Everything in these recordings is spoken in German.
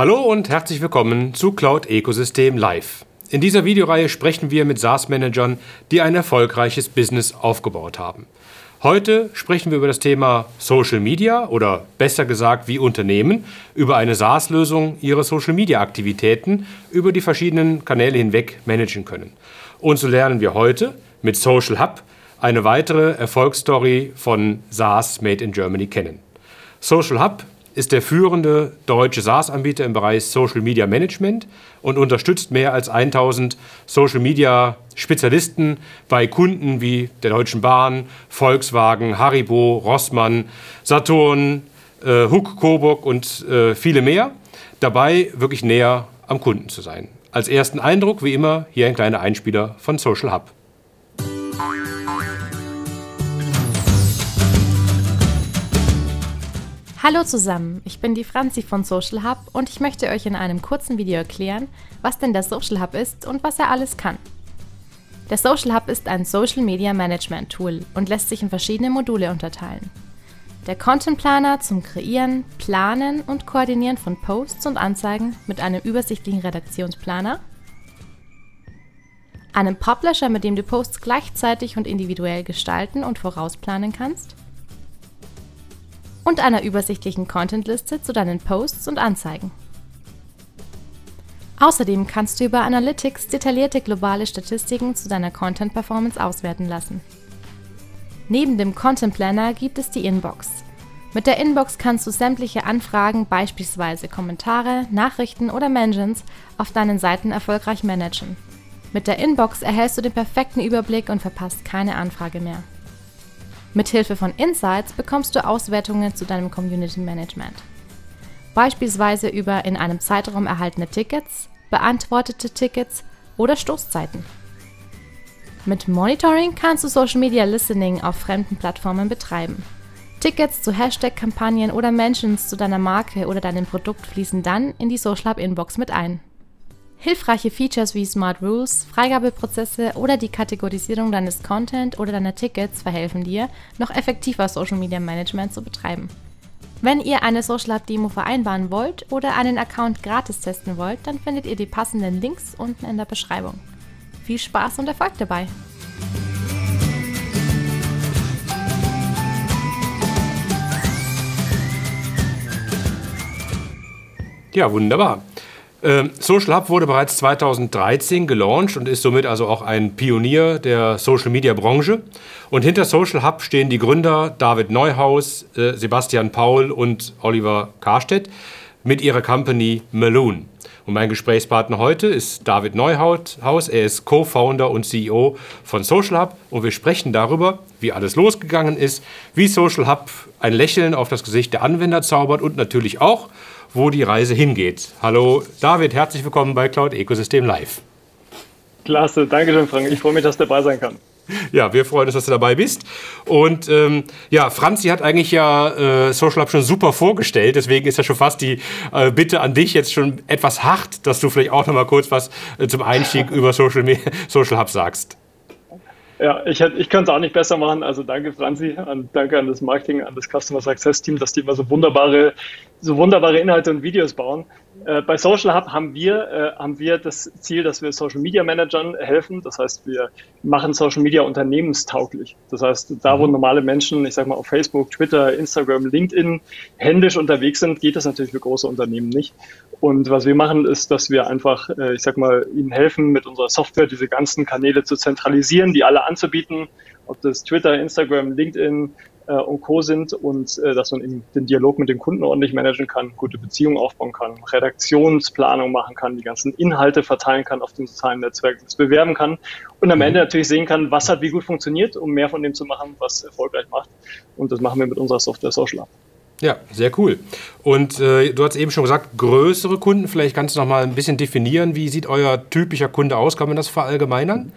Hallo und herzlich willkommen zu Cloud Ecosystem Live. In dieser Videoreihe sprechen wir mit SaaS-Managern, die ein erfolgreiches Business aufgebaut haben. Heute sprechen wir über das Thema Social Media oder besser gesagt, wie Unternehmen über eine SaaS-Lösung ihre Social Media-Aktivitäten über die verschiedenen Kanäle hinweg managen können. Und so lernen wir heute mit Social Hub eine weitere Erfolgsstory von SaaS Made in Germany kennen. Social Hub ist der führende deutsche SaaS-Anbieter im Bereich Social Media Management und unterstützt mehr als 1000 Social Media Spezialisten bei Kunden wie der Deutschen Bahn, Volkswagen, Haribo, Rossmann, Saturn, äh, Huck, Coburg und äh, viele mehr. Dabei wirklich näher am Kunden zu sein. Als ersten Eindruck, wie immer, hier ein kleiner Einspieler von Social Hub. Hallo zusammen, ich bin die Franzi von Social Hub und ich möchte euch in einem kurzen Video erklären, was denn der Social Hub ist und was er alles kann. Der Social Hub ist ein Social Media Management Tool und lässt sich in verschiedene Module unterteilen. Der Content Planer zum Kreieren, Planen und Koordinieren von Posts und Anzeigen mit einem übersichtlichen Redaktionsplaner, einem Publisher, mit dem du Posts gleichzeitig und individuell gestalten und vorausplanen kannst, und einer übersichtlichen Contentliste zu deinen Posts und Anzeigen. Außerdem kannst du über Analytics detaillierte globale Statistiken zu deiner Content Performance auswerten lassen. Neben dem Content Planner gibt es die Inbox. Mit der Inbox kannst du sämtliche Anfragen, beispielsweise Kommentare, Nachrichten oder Mentions, auf deinen Seiten erfolgreich managen. Mit der Inbox erhältst du den perfekten Überblick und verpasst keine Anfrage mehr. Mithilfe von Insights bekommst du Auswertungen zu deinem Community Management. Beispielsweise über in einem Zeitraum erhaltene Tickets, beantwortete Tickets oder Stoßzeiten. Mit Monitoring kannst du Social Media Listening auf fremden Plattformen betreiben. Tickets zu Hashtag-Kampagnen oder Mentions zu deiner Marke oder deinem Produkt fließen dann in die Social Hub Inbox mit ein. Hilfreiche Features wie Smart Rules, Freigabeprozesse oder die Kategorisierung deines Content oder deiner Tickets verhelfen dir, noch effektiver Social Media Management zu betreiben. Wenn ihr eine Social Hub Demo vereinbaren wollt oder einen Account gratis testen wollt, dann findet ihr die passenden Links unten in der Beschreibung. Viel Spaß und Erfolg dabei! Ja, wunderbar. Ähm, Social Hub wurde bereits 2013 gelauncht und ist somit also auch ein Pionier der Social Media Branche. Und hinter Social Hub stehen die Gründer David Neuhaus, äh, Sebastian Paul und Oliver Karstedt mit ihrer Company Maloon. Und mein Gesprächspartner heute ist David Neuhaus. Er ist Co-Founder und CEO von Social Hub und wir sprechen darüber, wie alles losgegangen ist, wie Social Hub ein Lächeln auf das Gesicht der Anwender zaubert und natürlich auch, wo die Reise hingeht. Hallo David, herzlich willkommen bei Cloud Ecosystem Live. Klasse, danke schön, Frank. Ich freue mich, dass du dabei sein kann. Ja, wir freuen uns, dass du dabei bist. Und ähm, ja, Franzi hat eigentlich ja äh, Social Hub schon super vorgestellt. Deswegen ist ja schon fast die äh, Bitte an dich jetzt schon etwas hart, dass du vielleicht auch noch mal kurz was äh, zum Einstieg über Social, Social Hub sagst. Ja, ich, ich könnte es auch nicht besser machen. Also danke, Franzi, und danke an das Marketing, an das Customer Success Team, dass die immer so wunderbare so wunderbare Inhalte und Videos bauen. Äh, bei Social Hub haben wir, äh, haben wir das Ziel, dass wir Social Media Managern helfen. Das heißt, wir machen Social Media unternehmenstauglich. Das heißt, da wo mhm. normale Menschen, ich sag mal auf Facebook, Twitter, Instagram, LinkedIn händisch unterwegs sind, geht das natürlich für große Unternehmen nicht. Und was wir machen, ist, dass wir einfach, äh, ich sag mal, ihnen helfen, mit unserer Software diese ganzen Kanäle zu zentralisieren, die alle anzubieten, ob das Twitter, Instagram, LinkedIn, äh, und Co. sind und äh, dass man eben den Dialog mit dem Kunden ordentlich managen kann, gute Beziehungen aufbauen kann, Redaktionsplanung machen kann, die ganzen Inhalte verteilen kann auf den sozialen Netzwerken, das bewerben kann und am mhm. Ende natürlich sehen kann, was hat wie gut funktioniert, um mehr von dem zu machen, was erfolgreich macht. Und das machen wir mit unserer Software Social Up. Ja, sehr cool. Und äh, du hast eben schon gesagt, größere Kunden, vielleicht kannst du noch mal ein bisschen definieren, wie sieht euer typischer Kunde aus? Kann man das verallgemeinern?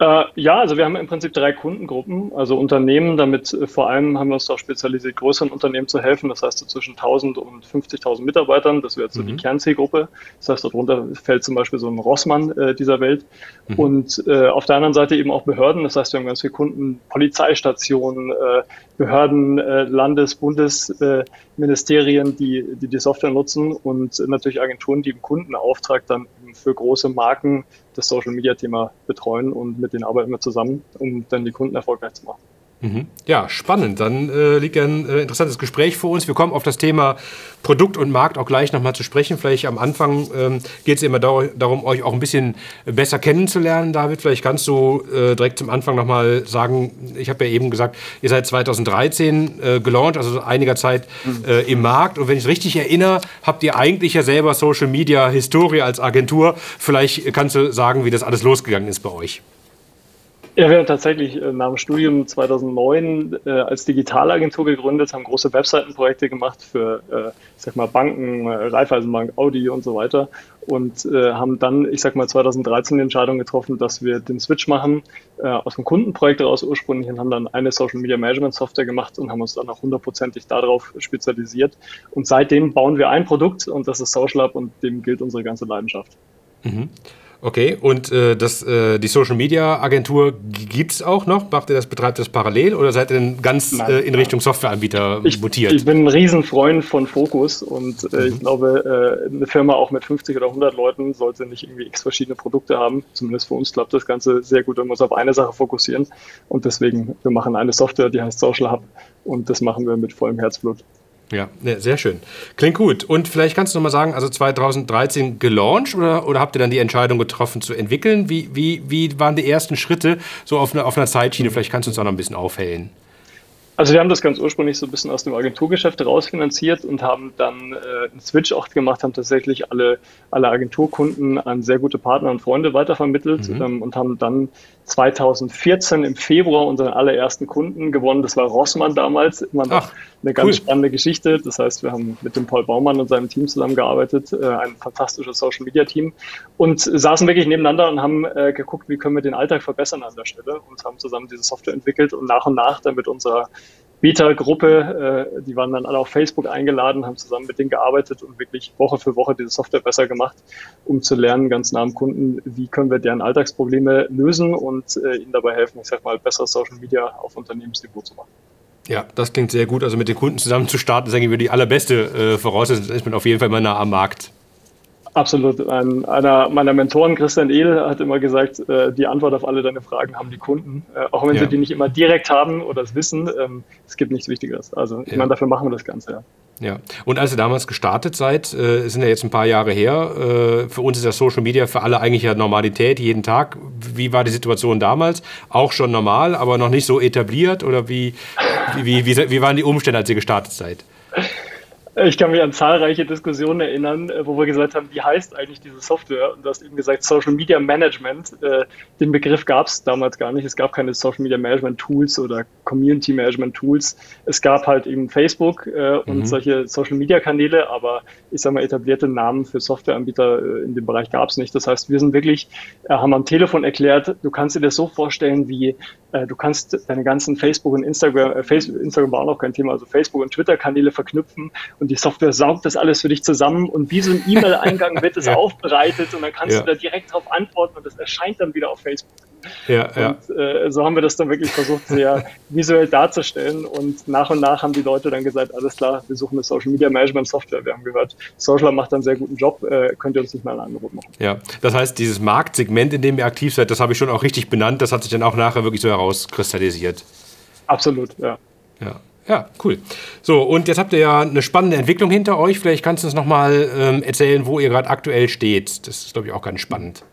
Äh, ja, also wir haben im Prinzip drei Kundengruppen, also Unternehmen, damit äh, vor allem haben wir uns auch spezialisiert, größeren Unternehmen zu helfen, das heißt so zwischen 1000 und 50.000 Mitarbeitern, das wäre jetzt so mhm. die Kernzielgruppe, das heißt darunter fällt zum Beispiel so ein Rossmann äh, dieser Welt mhm. und äh, auf der anderen Seite eben auch Behörden, das heißt wir haben ganz viele Kunden, Polizeistationen, äh, Behörden, äh, Landes-, Bundesministerien, die, die die Software nutzen und natürlich Agenturen, die im Kundenauftrag dann für große Marken das Social-Media-Thema betreuen und mit denen arbeiten wir zusammen, um dann die Kunden erfolgreich zu machen. Mhm. Ja, spannend. Dann äh, liegt ja ein äh, interessantes Gespräch vor uns. Wir kommen auf das Thema Produkt und Markt auch gleich nochmal zu sprechen. Vielleicht am Anfang ähm, geht es immer dar darum, euch auch ein bisschen besser kennenzulernen, David. Vielleicht kannst du äh, direkt zum Anfang nochmal sagen, ich habe ja eben gesagt, ihr seid 2013 äh, gelauncht, also einiger Zeit. Äh, im Markt. Und wenn ich es richtig erinnere, habt ihr eigentlich ja selber Social Media Historie als Agentur. Vielleicht kannst du sagen, wie das alles losgegangen ist bei euch. Ja, wir haben tatsächlich äh, nach dem Studium 2009 äh, als Digitalagentur gegründet, haben große Webseitenprojekte gemacht für, äh, ich sag mal, Banken, äh, Raiffeisenbank, Audi und so weiter und äh, haben dann, ich sag mal, 2013 die Entscheidung getroffen, dass wir den Switch machen äh, aus dem Kundenprojekt heraus ursprünglich und haben dann eine Social Media Management Software gemacht und haben uns dann auch hundertprozentig darauf spezialisiert. Und seitdem bauen wir ein Produkt und das ist Social Lab und dem gilt unsere ganze Leidenschaft. Mhm. Okay, und äh, das, äh, die Social Media Agentur gibt es auch noch? Macht ihr das, betreibt das parallel oder seid ihr denn ganz nein, äh, in Richtung Softwareanbieter ich, mutiert? Ich bin ein Riesenfreund von Fokus und äh, mhm. ich glaube, äh, eine Firma auch mit 50 oder 100 Leuten sollte nicht irgendwie x verschiedene Produkte haben. Zumindest für uns klappt das Ganze sehr gut, wenn wir uns auf eine Sache fokussieren. Und deswegen, wir machen eine Software, die heißt Social Hub und das machen wir mit vollem Herzblut. Ja, ne, sehr schön. Klingt gut. Und vielleicht kannst du noch mal sagen, also 2013 gelauncht oder, oder habt ihr dann die Entscheidung getroffen zu entwickeln? Wie, wie, wie waren die ersten Schritte so auf, eine, auf einer Zeitschiene? Vielleicht kannst du uns auch noch ein bisschen aufhellen. Also wir haben das ganz ursprünglich so ein bisschen aus dem Agenturgeschäft rausfinanziert und haben dann äh, einen Switch auch gemacht, haben tatsächlich alle, alle Agenturkunden an sehr gute Partner und Freunde weitervermittelt mhm. ähm, und haben dann 2014 im Februar unseren allerersten Kunden gewonnen. Das war Rossmann damals. Immer noch Ach, eine ganz cool. spannende Geschichte. Das heißt, wir haben mit dem Paul Baumann und seinem Team zusammengearbeitet, äh, ein fantastisches Social Media Team und saßen wirklich nebeneinander und haben äh, geguckt, wie können wir den Alltag verbessern an der Stelle und haben zusammen diese Software entwickelt und nach und nach dann mit unserer Beta-Gruppe, äh, die waren dann alle auf Facebook eingeladen, haben zusammen mit denen gearbeitet und wirklich Woche für Woche diese Software besser gemacht, um zu lernen, ganz nah am Kunden, wie können wir deren Alltagsprobleme lösen und äh, ihnen dabei helfen, ich sag mal, besser Social Media auf Unternehmensniveau zu machen. Ja, das klingt sehr gut. Also mit den Kunden zusammen zu starten, ist eigentlich die allerbeste äh, Voraussetzung. Ist man auf jeden Fall mal nah am Markt. Absolut. Ein, einer meiner Mentoren, Christian Ehl, hat immer gesagt, äh, die Antwort auf alle deine Fragen haben die Kunden. Äh, auch wenn ja. sie die nicht immer direkt haben oder es wissen, ähm, es gibt nichts Wichtigeres. Also ich ja. meine, dafür machen wir das Ganze, ja. Ja, und als ihr damals gestartet seid, äh, sind ja jetzt ein paar Jahre her, äh, für uns ist das Social Media für alle eigentlich ja Normalität, jeden Tag. Wie war die Situation damals? Auch schon normal, aber noch nicht so etabliert? Oder wie, wie, wie, wie waren die Umstände, als ihr gestartet seid? Ich kann mich an zahlreiche Diskussionen erinnern, äh, wo wir gesagt haben, wie heißt eigentlich diese Software? Und du hast eben gesagt, Social Media Management. Äh, den Begriff gab es damals gar nicht. Es gab keine Social Media Management Tools oder Community Management Tools. Es gab halt eben Facebook äh, und mhm. solche Social Media Kanäle, aber ich sage mal, etablierte Namen für Softwareanbieter in dem Bereich gab es nicht. Das heißt, wir sind wirklich, haben am Telefon erklärt, du kannst dir das so vorstellen, wie du kannst deine ganzen Facebook und Instagram, Instagram war auch noch kein Thema, also Facebook und Twitter Kanäle verknüpfen und die Software saugt das alles für dich zusammen und wie so ein E-Mail-Eingang wird es ja. aufbereitet und dann kannst ja. du da direkt darauf antworten und das erscheint dann wieder auf Facebook. Ja, und äh, so haben wir das dann wirklich versucht, sehr visuell darzustellen. Und nach und nach haben die Leute dann gesagt, alles klar, wir suchen eine Social Media Management Software. Wir haben gehört, Social macht einen sehr guten Job, äh, könnt ihr uns nicht mal ein Angebot machen. Ja, das heißt, dieses Marktsegment, in dem ihr aktiv seid, das habe ich schon auch richtig benannt. Das hat sich dann auch nachher wirklich so herauskristallisiert. Absolut, ja. Ja. Ja, cool. So, und jetzt habt ihr ja eine spannende Entwicklung hinter euch. Vielleicht kannst du uns nochmal ähm, erzählen, wo ihr gerade aktuell steht. Das ist, glaube ich, auch ganz spannend.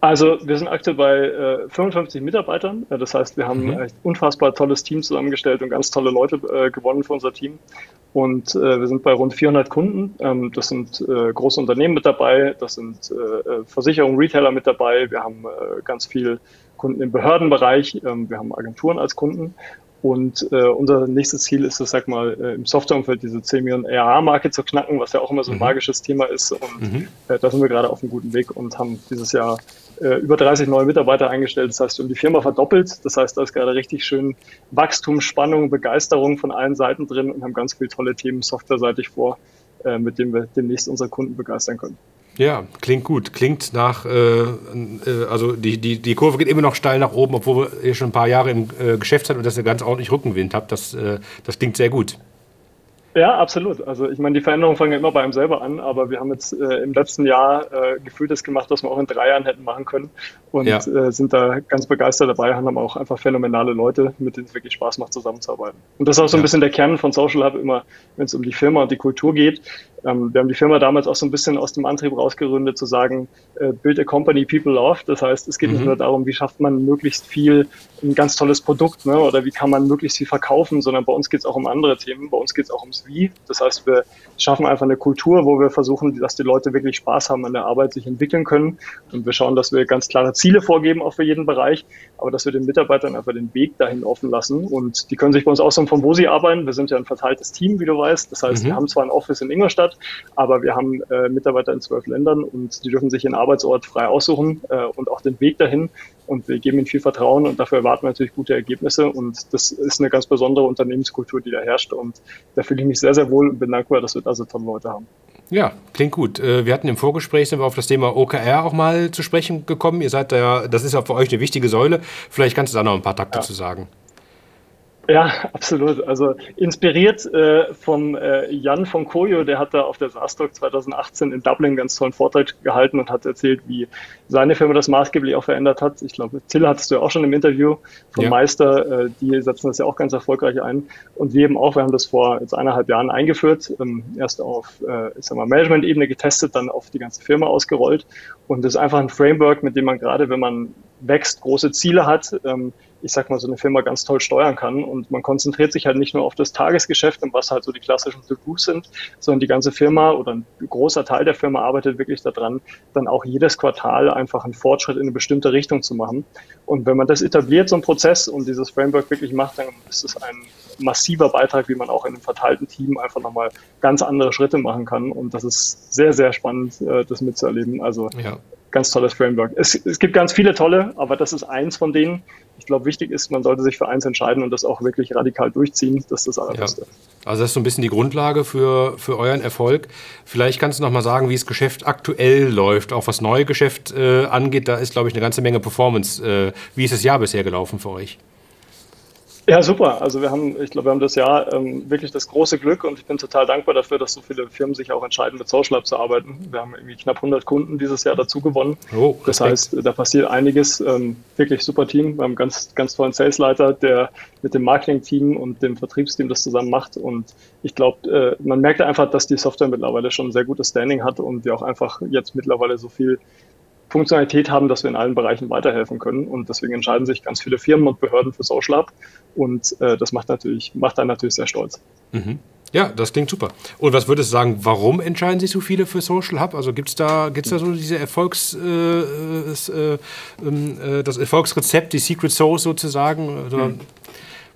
Also wir sind aktuell bei äh, 55 Mitarbeitern. Das heißt, wir haben mhm. ein unfassbar tolles Team zusammengestellt und ganz tolle Leute äh, gewonnen für unser Team. Und äh, wir sind bei rund 400 Kunden. Ähm, das sind äh, große Unternehmen mit dabei, das sind äh, äh, Versicherungen, Retailer mit dabei. Wir haben ganz viel Kunden im Behördenbereich. Ähm, wir haben Agenturen als Kunden. Und äh, unser nächstes Ziel ist es, sag mal, äh, im Softwareumfeld diese 10 Millionen ARA-Marke zu knacken, was ja auch immer so ein mhm. magisches Thema ist. Und mhm. äh, da sind wir gerade auf einem guten Weg und haben dieses Jahr äh, über 30 neue Mitarbeiter eingestellt. Das heißt, wir haben die Firma verdoppelt. Das heißt, da ist gerade richtig schön Wachstum, Spannung, Begeisterung von allen Seiten drin und haben ganz viele tolle Themen softwareseitig vor, äh, mit denen wir demnächst unsere Kunden begeistern können. Ja, klingt gut. Klingt nach, äh, äh, also die, die, die Kurve geht immer noch steil nach oben, obwohl ihr schon ein paar Jahre im äh, Geschäft seid und dass ihr ganz ordentlich Rückenwind habt. Das, äh, das klingt sehr gut. Ja, absolut. Also ich meine, die Veränderungen fangen ja immer bei einem selber an, aber wir haben jetzt äh, im letzten Jahr äh, gefühltes gemacht, was wir auch in drei Jahren hätten machen können und ja. sind da ganz begeistert dabei, haben auch einfach phänomenale Leute, mit denen es wirklich Spaß macht, zusammenzuarbeiten. Und das ist auch so ein bisschen der Kern von Social Hub immer, wenn es um die Firma und die Kultur geht. Ähm, wir haben die Firma damals auch so ein bisschen aus dem Antrieb rausgeründet, zu sagen, äh, build a company people love. Das heißt, es geht mhm. nicht nur darum, wie schafft man möglichst viel, ein ganz tolles Produkt, ne, oder wie kann man möglichst viel verkaufen, sondern bei uns geht es auch um andere Themen. Bei uns geht es auch ums Wie. Das heißt, wir schaffen einfach eine Kultur, wo wir versuchen, dass die Leute wirklich Spaß haben an der Arbeit, sich entwickeln können. Und wir schauen, dass wir ganz klare Ziele vorgeben, auch für jeden Bereich, aber dass wir den Mitarbeitern einfach den Weg dahin offen lassen. Und die können sich bei uns aussuchen, von wo sie arbeiten. Wir sind ja ein verteiltes Team, wie du weißt. Das heißt, mhm. wir haben zwar ein Office in Ingolstadt, aber wir haben äh, Mitarbeiter in zwölf Ländern und die dürfen sich ihren Arbeitsort frei aussuchen äh, und auch den Weg dahin. Und wir geben ihnen viel Vertrauen und dafür erwarten wir natürlich gute Ergebnisse. Und das ist eine ganz besondere Unternehmenskultur, die da herrscht. Und da fühle ich mich sehr, sehr wohl und bin dankbar, dass wir da so tolle Leute haben. Ja, klingt gut. Äh, wir hatten im Vorgespräch sind wir auf das Thema OKR auch mal zu sprechen gekommen. Ihr seid da ja, das ist ja für euch eine wichtige Säule. Vielleicht kannst du da noch ein paar Takte ja. zu sagen. Ja, absolut. Also inspiriert äh, vom äh, Jan von Koyo, der hat da auf der SaaStock 2018 in Dublin einen ganz tollen Vortrag gehalten und hat erzählt, wie seine Firma das maßgeblich auch verändert hat. Ich glaube, Till hattest du ja auch schon im Interview vom ja. Meister, äh, die setzen das ja auch ganz erfolgreich ein. Und wir eben auch, wir haben das vor jetzt eineinhalb Jahren eingeführt, ähm, erst auf, äh, ich sag mal, Management-Ebene getestet, dann auf die ganze Firma ausgerollt. Und das ist einfach ein Framework, mit dem man gerade, wenn man wächst, große Ziele hat, ähm, ich sag mal, so eine Firma ganz toll steuern kann. Und man konzentriert sich halt nicht nur auf das Tagesgeschäft und was halt so die klassischen To-Dos sind, sondern die ganze Firma oder ein großer Teil der Firma arbeitet wirklich daran, dann auch jedes Quartal einfach einen Fortschritt in eine bestimmte Richtung zu machen. Und wenn man das etabliert, so ein Prozess und dieses Framework wirklich macht, dann ist es ein massiver Beitrag, wie man auch in einem verteilten Team einfach nochmal ganz andere Schritte machen kann. Und das ist sehr, sehr spannend, äh, das mitzuerleben. Also ja ganz tolles Framework. Es, es gibt ganz viele tolle, aber das ist eins von denen. Ich glaube, wichtig ist, man sollte sich für eins entscheiden und das auch wirklich radikal durchziehen. Das ist das Allerbeste. Ja. Also das ist so ein bisschen die Grundlage für, für euren Erfolg. Vielleicht kannst du noch mal sagen, wie das Geschäft aktuell läuft, auch was neue Geschäft äh, angeht. Da ist, glaube ich, eine ganze Menge Performance. Äh, wie ist das Jahr bisher gelaufen für euch? Ja, super. Also wir haben, ich glaube, wir haben das Jahr ähm, wirklich das große Glück und ich bin total dankbar dafür, dass so viele Firmen sich auch entscheiden, mit Social Lab zu arbeiten. Wir haben irgendwie knapp 100 Kunden dieses Jahr dazu gewonnen. Oh, das heißt, da passiert einiges. Ähm, wirklich super Team. Wir haben einen ganz, ganz tollen Salesleiter, der mit dem Marketing-Team und dem Vertriebsteam das zusammen macht. Und ich glaube, äh, man merkt einfach, dass die Software mittlerweile schon ein sehr gutes Standing hat und wir auch einfach jetzt mittlerweile so viel Funktionalität haben, dass wir in allen Bereichen weiterhelfen können. Und deswegen entscheiden sich ganz viele Firmen und Behörden für Social Lab. Und äh, das macht natürlich, macht einen natürlich sehr stolz. Mhm. Ja, das klingt super. Und was würdest du sagen, warum entscheiden sich so viele für Social Hub? Also gibt es da, gibt's da so diese Erfolgs, äh, äh, ähm, äh, das Erfolgsrezept, die Secret Sauce sozusagen? Mhm.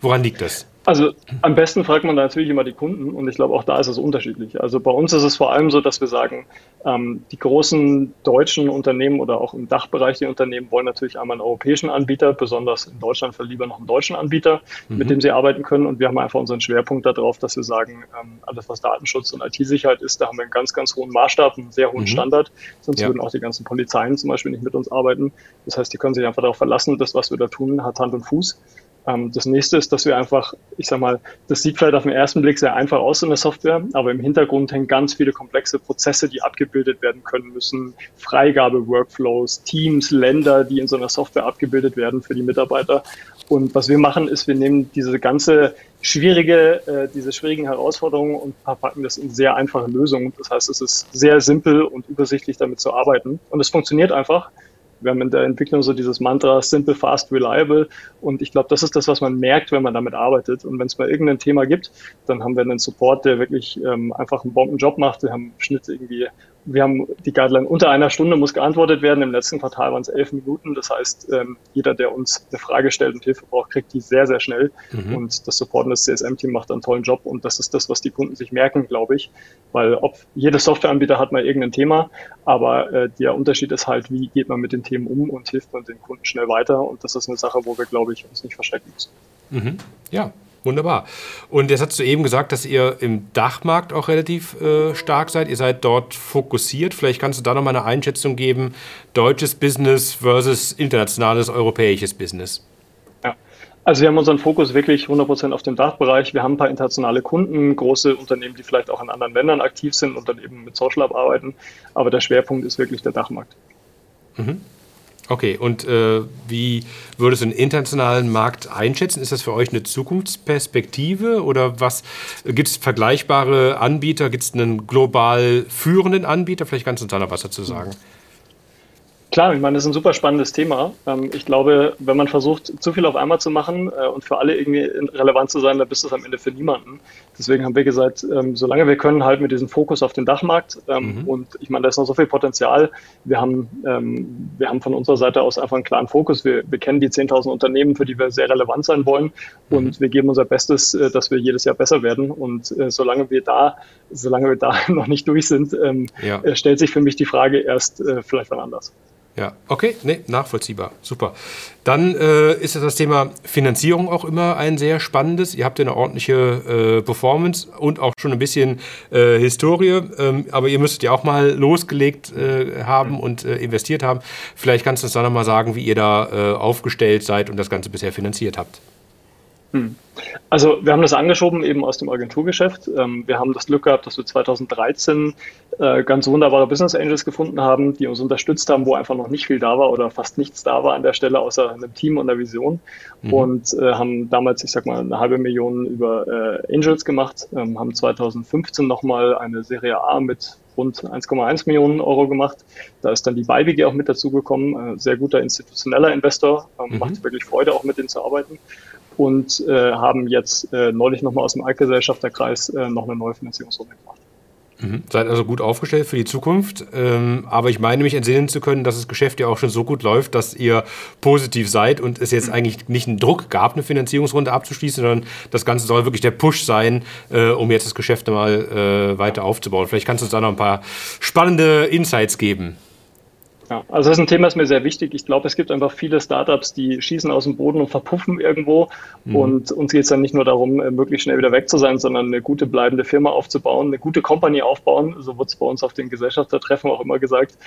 Woran liegt das? Also am besten fragt man da natürlich immer die Kunden und ich glaube auch da ist es unterschiedlich. Also bei uns ist es vor allem so, dass wir sagen, ähm, die großen deutschen Unternehmen oder auch im Dachbereich die Unternehmen wollen natürlich einmal einen europäischen Anbieter, besonders in Deutschland für lieber noch einen deutschen Anbieter, mhm. mit dem sie arbeiten können. Und wir haben einfach unseren Schwerpunkt darauf, dass wir sagen, ähm, alles was Datenschutz und IT-Sicherheit ist, da haben wir einen ganz, ganz hohen Maßstab, einen sehr hohen mhm. Standard. Sonst ja. würden auch die ganzen Polizeien zum Beispiel nicht mit uns arbeiten. Das heißt, die können sich einfach darauf verlassen, das, was wir da tun, hat Hand und Fuß. Ähm, das nächste ist, dass wir einfach, ich sag mal, das sieht vielleicht auf den ersten Blick sehr einfach aus in der Software, aber im Hintergrund hängen ganz viele komplexe Prozesse, die abgebildet werden können müssen. Freigabe-Workflows, Teams, Länder, die in so einer Software abgebildet werden für die Mitarbeiter. Und was wir machen, ist, wir nehmen diese ganze schwierige, äh, diese schwierigen Herausforderungen und verpacken das in sehr einfache Lösungen. Das heißt, es ist sehr simpel und übersichtlich damit zu arbeiten. Und es funktioniert einfach wir haben in der Entwicklung so dieses Mantra Simple, Fast, Reliable. Und ich glaube, das ist das, was man merkt, wenn man damit arbeitet. Und wenn es mal irgendein Thema gibt, dann haben wir einen Support, der wirklich ähm, einfach einen Bombenjob macht. Wir haben im Schnitt irgendwie wir haben die Guideline unter einer Stunde muss geantwortet werden. Im letzten Quartal waren es elf Minuten. Das heißt, ähm, jeder, der uns eine Frage stellt und Hilfe braucht, kriegt die sehr, sehr schnell. Mhm. Und das Support und das CSM-Team macht einen tollen Job. Und das ist das, was die Kunden sich merken, glaube ich. Weil ob jeder Softwareanbieter hat mal irgendein Thema, aber äh, der Unterschied ist halt, wie geht man mit den Themen um und hilft man den Kunden schnell weiter. Und das ist eine Sache, wo wir, glaube ich, uns nicht verstecken müssen. Mhm. Ja, Wunderbar. Und jetzt hast du eben gesagt, dass ihr im Dachmarkt auch relativ äh, stark seid. Ihr seid dort fokussiert. Vielleicht kannst du da nochmal eine Einschätzung geben. Deutsches Business versus internationales europäisches Business. Ja, also wir haben unseren Fokus wirklich 100% auf dem Dachbereich. Wir haben ein paar internationale Kunden, große Unternehmen, die vielleicht auch in anderen Ländern aktiv sind und dann eben mit Social Lab arbeiten. Aber der Schwerpunkt ist wirklich der Dachmarkt. Mhm. Okay, und äh, wie würdest du den internationalen Markt einschätzen? Ist das für euch eine Zukunftsperspektive oder was gibt es vergleichbare Anbieter? Gibt es einen global führenden Anbieter? Vielleicht kannst du uns da was dazu sagen. Mhm. Klar, ich meine, das ist ein super spannendes Thema. Ähm, ich glaube, wenn man versucht, zu viel auf einmal zu machen äh, und für alle irgendwie relevant zu sein, dann bist du es am Ende für niemanden. Deswegen haben wir gesagt, ähm, solange wir können, halt mit diesem Fokus auf den Dachmarkt. Ähm, mhm. Und ich meine, da ist noch so viel Potenzial. Wir haben, wir haben von unserer Seite aus einfach einen klaren Fokus. Wir, wir kennen die 10.000 Unternehmen, für die wir sehr relevant sein wollen. Und mhm. wir geben unser Bestes, äh, dass wir jedes Jahr besser werden. Und äh, solange wir da, solange wir da noch nicht durch sind, ja. stellt sich für mich die Frage erst vielleicht wann anders. Ja, okay, nee, nachvollziehbar. Super. Dann äh, ist das Thema Finanzierung auch immer ein sehr spannendes. Ihr habt eine ordentliche äh, Performance und auch schon ein bisschen äh, Historie, ähm, aber ihr müsstet ja auch mal losgelegt äh, haben und äh, investiert haben. Vielleicht kannst du uns da nochmal sagen, wie ihr da äh, aufgestellt seid und das Ganze bisher finanziert habt. Hm. Also wir haben das angeschoben eben aus dem Agenturgeschäft. Ähm, wir haben das Glück gehabt, dass wir 2013 äh, ganz wunderbare Business Angels gefunden haben, die uns unterstützt haben, wo einfach noch nicht viel da war oder fast nichts da war an der Stelle, außer einem Team und einer Vision. Mhm. Und äh, haben damals, ich sag mal, eine halbe Million über äh, Angels gemacht, ähm, haben 2015 nochmal eine Serie A mit rund 1,1 Millionen Euro gemacht. Da ist dann die BayWG auch mit dazugekommen, sehr guter institutioneller Investor, ähm, mhm. macht wirklich Freude, auch mit denen zu arbeiten und äh, haben jetzt äh, neulich nochmal aus dem Altgesellschafterkreis äh, noch eine neue Finanzierungsrunde gemacht. Mhm. Seid also gut aufgestellt für die Zukunft. Ähm, aber ich meine mich entsinnen zu können, dass das Geschäft ja auch schon so gut läuft, dass ihr positiv seid und es jetzt eigentlich nicht einen Druck gab, eine Finanzierungsrunde abzuschließen, sondern das Ganze soll wirklich der Push sein, äh, um jetzt das Geschäft mal äh, weiter aufzubauen. Vielleicht kannst du uns da noch ein paar spannende Insights geben. Ja, also das ist ein Thema, das mir sehr wichtig. Ich glaube, es gibt einfach viele Startups, die schießen aus dem Boden und verpuffen irgendwo. Mhm. Und uns geht es dann nicht nur darum, äh, möglichst schnell wieder weg zu sein, sondern eine gute bleibende Firma aufzubauen, eine gute Company aufbauen. So wird es bei uns auf den Gesellschaftertreffen auch immer gesagt.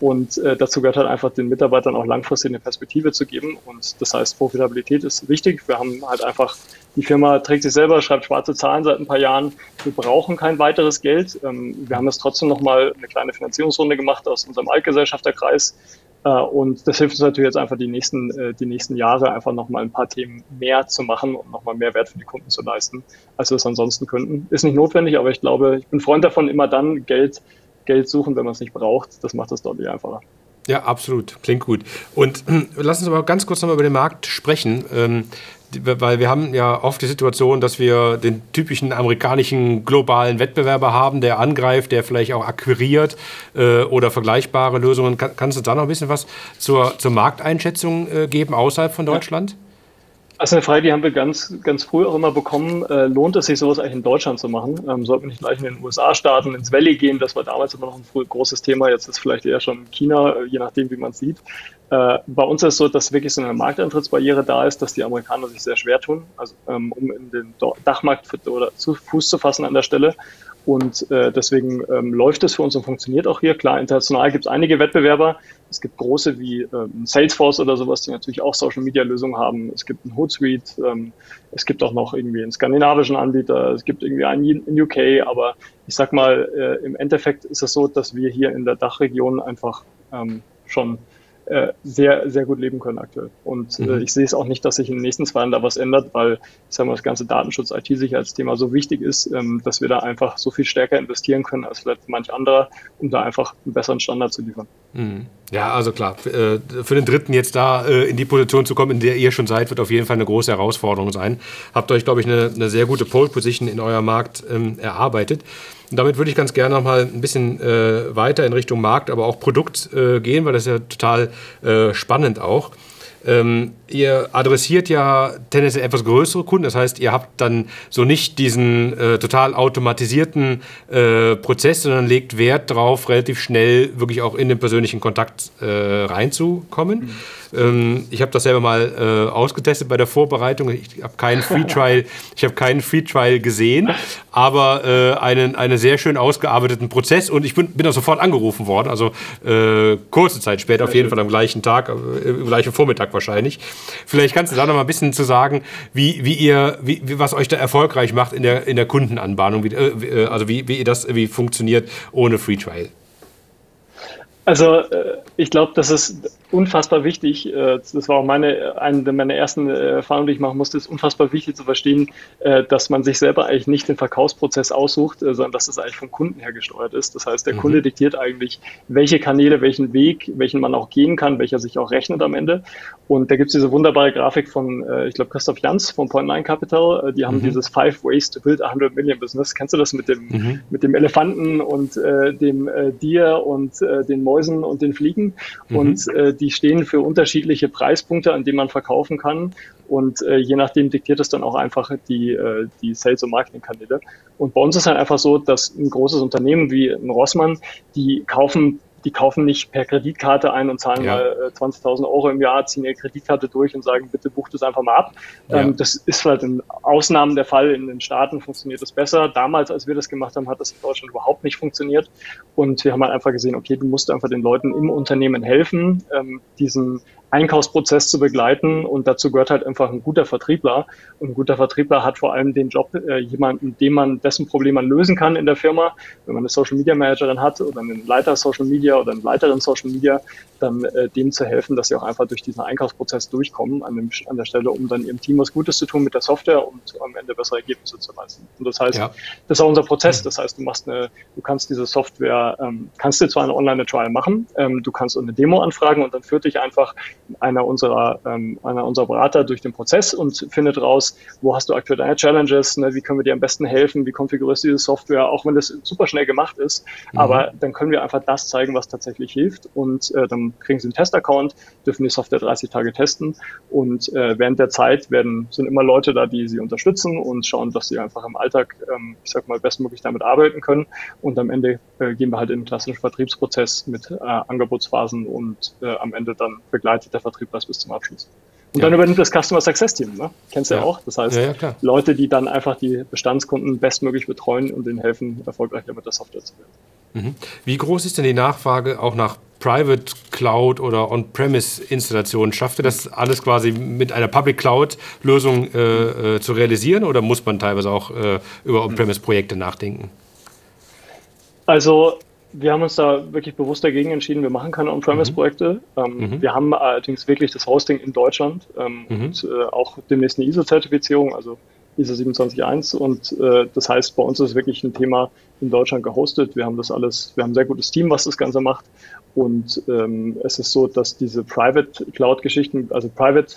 Und äh, dazu gehört halt einfach den Mitarbeitern auch langfristig eine Perspektive zu geben. Und das heißt, Profitabilität ist wichtig. Wir haben halt einfach die Firma trägt sich selber, schreibt schwarze Zahlen seit ein paar Jahren. Wir brauchen kein weiteres Geld. Ähm, wir haben jetzt trotzdem nochmal eine kleine Finanzierungsrunde gemacht aus unserem Altgesellschafterkreis. Äh, und das hilft uns natürlich jetzt einfach die nächsten, äh, die nächsten Jahre einfach nochmal ein paar Themen mehr zu machen und nochmal mehr Wert für die Kunden zu leisten, als wir es ansonsten könnten. Ist nicht notwendig, aber ich glaube, ich bin Freund davon, immer dann Geld, Geld suchen, wenn man es nicht braucht. Das macht es deutlich einfacher. Ja, absolut. Klingt gut. Und äh, lass uns aber ganz kurz nochmal über den Markt sprechen. Ähm, weil wir haben ja oft die Situation, dass wir den typischen amerikanischen globalen Wettbewerber haben, der angreift, der vielleicht auch akquiriert äh, oder vergleichbare Lösungen. Kann, kannst du da noch ein bisschen was zur, zur Markteinschätzung äh, geben außerhalb von Deutschland? Ja. Also eine Frage, die haben wir ganz, ganz früh auch immer bekommen. Äh, lohnt es sich, sowas eigentlich in Deutschland zu machen? Ähm, sollten wir nicht gleich in den USA starten, ins Valley gehen? Das war damals immer noch ein früh, großes Thema. Jetzt ist vielleicht eher schon China, äh, je nachdem, wie man es sieht. Äh, bei uns ist es so, dass wirklich so eine Markteintrittsbarriere da ist, dass die Amerikaner sich sehr schwer tun, also ähm, um in den Dachmarkt oder zu Fuß zu fassen an der Stelle. Und äh, deswegen ähm, läuft es für uns und funktioniert auch hier. Klar, international gibt es einige Wettbewerber. Es gibt große wie ähm, Salesforce oder sowas, die natürlich auch Social Media Lösungen haben. Es gibt einen Hootsuite. Ähm, es gibt auch noch irgendwie einen skandinavischen Anbieter. Es gibt irgendwie einen in UK. Aber ich sag mal, äh, im Endeffekt ist es so, dass wir hier in der Dachregion einfach ähm, schon sehr, sehr gut leben können aktuell. Und äh, mhm. ich sehe es auch nicht, dass sich in den nächsten zwei Jahren da was ändert, weil ich sage mal, das ganze Datenschutz, IT-Sicherheitsthema so wichtig ist, ähm, dass wir da einfach so viel stärker investieren können als vielleicht manch anderer, um da einfach einen besseren Standard zu liefern. Mhm. Ja, also klar, äh, für den Dritten jetzt da in die Position zu kommen, in der ihr schon seid, wird auf jeden Fall eine große Herausforderung sein. Habt euch, glaube ich, eine, eine sehr gute Pole-Position in eurem Markt ähm, erarbeitet. Und damit würde ich ganz gerne noch mal ein bisschen äh, weiter in Richtung Markt, aber auch Produkt äh, gehen, weil das ist ja total äh, spannend auch. Ähm, ihr adressiert ja tendenziell etwas größere Kunden, das heißt, ihr habt dann so nicht diesen äh, total automatisierten äh, Prozess, sondern legt Wert darauf, relativ schnell wirklich auch in den persönlichen Kontakt äh, reinzukommen. Mhm. Ähm, ich habe das selber mal äh, ausgetestet bei der Vorbereitung. Ich habe keinen Free Trial, ich habe keinen Free Trial gesehen, aber äh, einen, einen sehr schön ausgearbeiteten Prozess und ich bin, bin auch sofort angerufen worden. Also äh, kurze Zeit später, auf jeden Fall am gleichen Tag, im gleichen Vormittag wahrscheinlich. Vielleicht kannst du da noch mal ein bisschen zu sagen, wie, wie ihr, wie, was euch da erfolgreich macht in der, in der Kundenanbahnung, wie, äh, also wie, wie ihr das wie funktioniert ohne Free Trial. Also äh, ich glaube, das ist unfassbar wichtig. Äh, das war auch meine, eine meiner ersten äh, Erfahrungen, die ich machen musste, ist unfassbar wichtig zu verstehen, dass man sich selber eigentlich nicht den Verkaufsprozess aussucht, sondern dass das eigentlich vom Kunden her gesteuert ist. Das heißt, der mhm. Kunde diktiert eigentlich, welche Kanäle, welchen Weg, welchen man auch gehen kann, welcher sich auch rechnet am Ende. Und da gibt es diese wunderbare Grafik von, ich glaube, Christoph Jans von Point Nine Capital. Die haben mhm. dieses Five Ways to Build a 100 Million Business. Kennst du das mit dem, mhm. mit dem Elefanten und äh, dem äh, Deer und äh, den Mäusen und den Fliegen? Mhm. Und die stehen für unterschiedliche Preispunkte, an denen man verkaufen kann. Und äh, je nachdem diktiert es dann auch einfach die, äh, die Sales- und Marketingkanäle. Und bei uns ist halt einfach so, dass ein großes Unternehmen wie ein Rossmann, die kaufen die kaufen nicht per Kreditkarte ein und zahlen ja. mal 20.000 äh, Euro im Jahr, ziehen ihre Kreditkarte durch und sagen, bitte bucht das einfach mal ab. Ja. Ähm, das ist halt in Ausnahmen der Fall. In den Staaten funktioniert das besser. Damals, als wir das gemacht haben, hat das in Deutschland überhaupt nicht funktioniert. Und wir haben halt einfach gesehen, okay, du musst einfach den Leuten im Unternehmen helfen, ähm, diesen Einkaufsprozess zu begleiten und dazu gehört halt einfach ein guter Vertriebler. Und ein guter Vertriebler hat vor allem den Job, äh, jemanden, dem man dessen Problem man lösen kann in der Firma. Wenn man eine Social Media Managerin hat oder einen Leiter Social Media oder eine Leiterin Social Media, dann äh, dem zu helfen, dass sie auch einfach durch diesen Einkaufsprozess durchkommen an, dem, an der Stelle, um dann ihrem Team was Gutes zu tun mit der Software und am Ende bessere Ergebnisse zu leisten. Und das heißt, ja. das ist auch unser Prozess. Das heißt, du machst eine, du kannst diese Software, ähm, kannst du zwar eine Online-Trial machen, ähm, du kannst eine Demo anfragen und dann führt dich einfach einer unserer, ähm, einer unserer Berater durch den Prozess und findet raus, wo hast du aktuell deine Challenges, ne, wie können wir dir am besten helfen, wie konfigurierst du diese Software, auch wenn das super schnell gemacht ist. Mhm. Aber dann können wir einfach das zeigen, was tatsächlich hilft und äh, dann kriegen sie einen Testaccount, dürfen die Software 30 Tage testen und äh, während der Zeit werden, sind immer Leute da, die sie unterstützen und schauen, dass sie einfach im Alltag, ähm, ich sag mal, bestmöglich damit arbeiten können und am Ende äh, gehen wir halt in den klassischen Vertriebsprozess mit äh, Angebotsphasen und äh, am Ende dann begleitet der Vertrieb das bis zum Abschluss. Und ja. dann übernimmt das Customer Success Team, ne? Kennst du ja. ja auch. Das heißt, ja, Leute, die dann einfach die Bestandskunden bestmöglich betreuen und ihnen helfen, erfolgreicher mit der Software zu werden. Mhm. Wie groß ist denn die Nachfrage auch nach Private Cloud oder On-Premise-Installationen? Schafft ihr das alles quasi mit einer Public Cloud-Lösung äh, äh, zu realisieren oder muss man teilweise auch äh, über On-Premise-Projekte nachdenken? Also wir haben uns da wirklich bewusst dagegen entschieden, wir machen keine On-Premise-Projekte. Mhm. Ähm, mhm. Wir haben allerdings wirklich das Hosting in Deutschland ähm, mhm. und äh, auch demnächst eine ISO-Zertifizierung, also ISO 271 und äh, das heißt, bei uns ist wirklich ein Thema in Deutschland gehostet. Wir haben das alles, wir haben ein sehr gutes Team, was das Ganze macht und ähm, es ist so, dass diese Private Cloud-Geschichten, also Private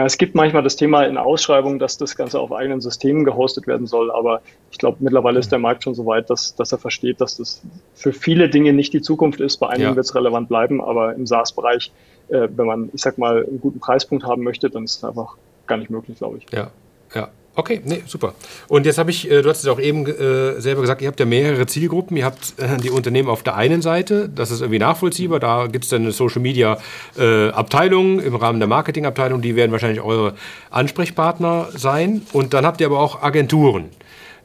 ja, es gibt manchmal das Thema in Ausschreibungen, dass das Ganze auf eigenen Systemen gehostet werden soll, aber ich glaube, mittlerweile ist der Markt schon so weit, dass, dass er versteht, dass das für viele Dinge nicht die Zukunft ist. Bei einigen ja. wird es relevant bleiben, aber im SaaS-Bereich, äh, wenn man, ich sag mal, einen guten Preispunkt haben möchte, dann ist es einfach gar nicht möglich, glaube ich. Ja, ja. Okay, nee, super. Und jetzt habe ich, äh, du hast es auch eben äh, selber gesagt, ihr habt ja mehrere Zielgruppen. Ihr habt äh, die Unternehmen auf der einen Seite, das ist irgendwie nachvollziehbar. Da gibt es dann eine Social Media äh, Abteilung im Rahmen der Marketingabteilung, die werden wahrscheinlich eure Ansprechpartner sein. Und dann habt ihr aber auch Agenturen.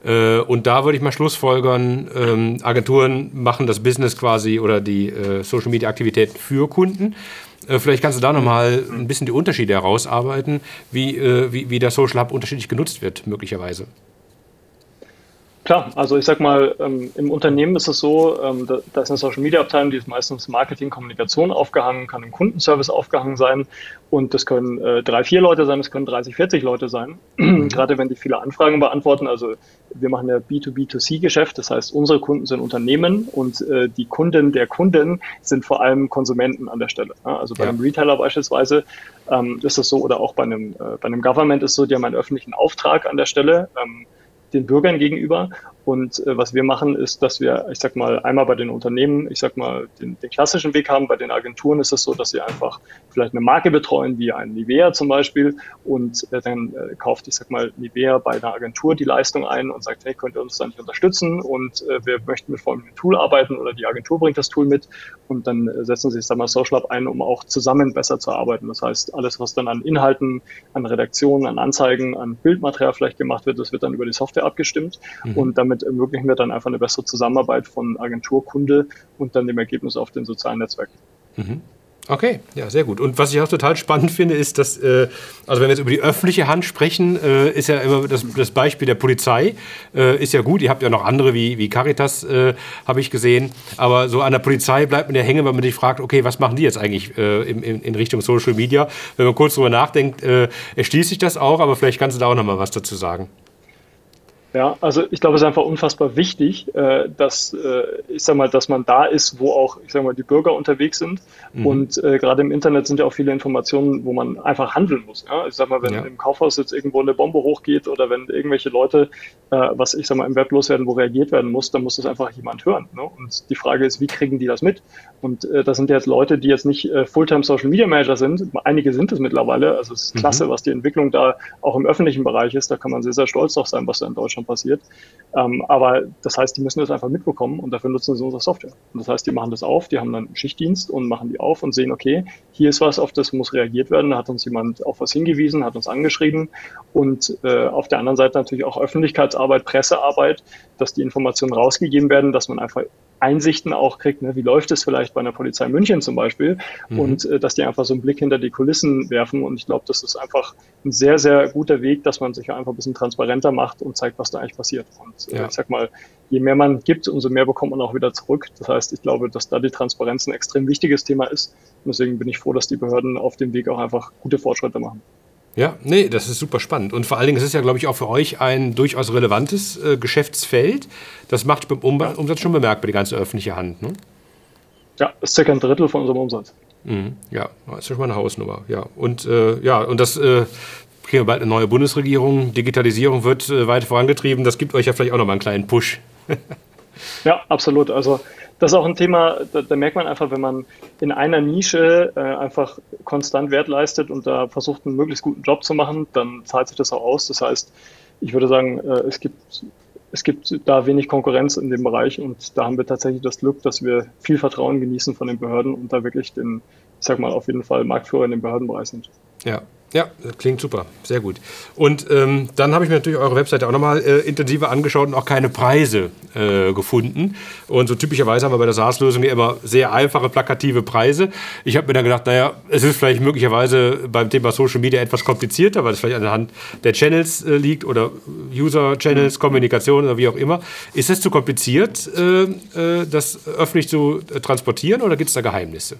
Äh, und da würde ich mal schlussfolgern, ähm, Agenturen machen das Business quasi oder die äh, Social Media Aktivitäten für Kunden. Äh, vielleicht kannst du da nochmal ein bisschen die Unterschiede herausarbeiten, wie, äh, wie, wie der Social Hub unterschiedlich genutzt wird, möglicherweise. Klar, also ich sag mal, ähm, im Unternehmen ist es so, ähm, da, ist eine Social Media Abteilung, die ist meistens Marketing, Kommunikation aufgehangen, kann im Kundenservice aufgehangen sein und das können äh, drei, vier Leute sein, das können 30, 40 Leute sein, gerade wenn die viele Anfragen beantworten. Also wir machen ja B2B2C-Geschäft, das heißt, unsere Kunden sind Unternehmen und äh, die Kunden der Kunden sind vor allem Konsumenten an der Stelle. Ja? Also bei ja. einem Retailer beispielsweise ähm, ist das so oder auch bei einem, äh, bei einem Government ist es so, die haben einen öffentlichen Auftrag an der Stelle. Ähm, den Bürgern gegenüber Und äh, was wir machen, ist, dass wir, ich sag mal, einmal bei den Unternehmen, ich sag mal, den, den klassischen Weg haben. Bei den Agenturen ist es so, dass sie einfach vielleicht eine Marke betreuen, wie ein Nivea zum Beispiel, und äh, dann äh, kauft, ich sag mal, Nivea bei einer Agentur die Leistung ein und sagt, hey, könnt ihr uns da nicht unterstützen? Und äh, wir möchten mit folgendem Tool arbeiten oder die Agentur bringt das Tool mit und dann äh, setzen sie, ich sag mal, Social Lab ein, um auch zusammen besser zu arbeiten. Das heißt, alles, was dann an Inhalten, an Redaktionen, an Anzeigen, an Bildmaterial vielleicht gemacht wird, das wird dann über die Software abgestimmt mhm. und damit ermöglichen wir dann einfach eine bessere Zusammenarbeit von Agentur, Kunde und dann dem Ergebnis auf den sozialen Netzwerken. Mhm. Okay, ja, sehr gut. Und was ich auch total spannend finde, ist, dass, äh, also wenn wir jetzt über die öffentliche Hand sprechen, äh, ist ja immer das, das Beispiel der Polizei, äh, ist ja gut. Ihr habt ja noch andere wie, wie Caritas, äh, habe ich gesehen. Aber so an der Polizei bleibt man ja hängen, wenn man sich fragt, okay, was machen die jetzt eigentlich äh, in, in, Richtung Social Media? Wenn man kurz drüber nachdenkt, äh, erschließt sich das auch, aber vielleicht kannst du da auch noch mal was dazu sagen. Ja, also ich glaube, es ist einfach unfassbar wichtig, äh, dass äh, ich sag mal, dass man da ist, wo auch, ich sag mal, die Bürger unterwegs sind. Mhm. Und äh, gerade im Internet sind ja auch viele Informationen, wo man einfach handeln muss. Ja? Ich sag mal, wenn ja. im Kaufhaus jetzt irgendwo eine Bombe hochgeht oder wenn irgendwelche Leute, äh, was ich sag mal, im Web loswerden, wo reagiert werden muss, dann muss das einfach jemand hören. Ne? Und die Frage ist, wie kriegen die das mit? Und äh, das sind jetzt Leute, die jetzt nicht äh, Fulltime Social Media Manager sind. Einige sind es mittlerweile. Also es ist klasse, mhm. was die Entwicklung da auch im öffentlichen Bereich ist. Da kann man sehr, sehr stolz drauf sein, was da in Deutschland passiert. Ähm, aber das heißt, die müssen das einfach mitbekommen und dafür nutzen sie unsere Software. Und das heißt, die machen das auf, die haben dann einen Schichtdienst und machen die auf und sehen, okay, hier ist was, auf das muss reagiert werden, da hat uns jemand auf was hingewiesen, hat uns angeschrieben und äh, auf der anderen Seite natürlich auch Öffentlichkeitsarbeit, Pressearbeit, dass die Informationen rausgegeben werden, dass man einfach Einsichten auch kriegt, ne? wie läuft es vielleicht bei einer Polizei München zum Beispiel mhm. und äh, dass die einfach so einen Blick hinter die Kulissen werfen und ich glaube, das ist einfach ein sehr, sehr guter Weg, dass man sich einfach ein bisschen transparenter macht und zeigt, was da eigentlich passiert. Und äh, ja. ich sag mal, je mehr man gibt, umso mehr bekommt man auch wieder zurück. Das heißt, ich glaube, dass da die Transparenz ein extrem wichtiges Thema ist und deswegen bin ich froh, dass die Behörden auf dem Weg auch einfach gute Fortschritte machen. Ja, nee, das ist super spannend. Und vor allen Dingen, es ist ja, glaube ich, auch für euch ein durchaus relevantes äh, Geschäftsfeld. Das macht beim um Umsatz schon bemerkbar, die ganze öffentliche Hand. Ne? Ja, das ist circa ein Drittel von unserem Umsatz. Mhm, ja, das ist schon mal eine Hausnummer. Ja, und äh, ja, und das äh, kriegen wir bald eine neue Bundesregierung. Digitalisierung wird äh, weiter vorangetrieben. Das gibt euch ja vielleicht auch noch mal einen kleinen Push. ja, absolut. Also das ist auch ein Thema, da, da, merkt man einfach, wenn man in einer Nische äh, einfach konstant Wert leistet und da versucht, einen möglichst guten Job zu machen, dann zahlt sich das auch aus. Das heißt, ich würde sagen, äh, es gibt es gibt da wenig Konkurrenz in dem Bereich und da haben wir tatsächlich das Glück, dass wir viel Vertrauen genießen von den Behörden und da wirklich den, ich sag mal, auf jeden Fall Marktführer in dem Behördenbereich sind. Ja, ja, klingt super, sehr gut. Und ähm, dann habe ich mir natürlich eure Webseite auch nochmal äh, intensiver angeschaut und auch keine Preise äh, gefunden. Und so typischerweise haben wir bei der SaaS-Lösung ja immer sehr einfache, plakative Preise. Ich habe mir dann gedacht, naja, es ist vielleicht möglicherweise beim Thema Social Media etwas komplizierter, weil es vielleicht anhand der Channels äh, liegt oder User-Channels, Kommunikation oder wie auch immer. Ist es zu kompliziert, äh, äh, das öffentlich zu äh, transportieren oder gibt es da Geheimnisse?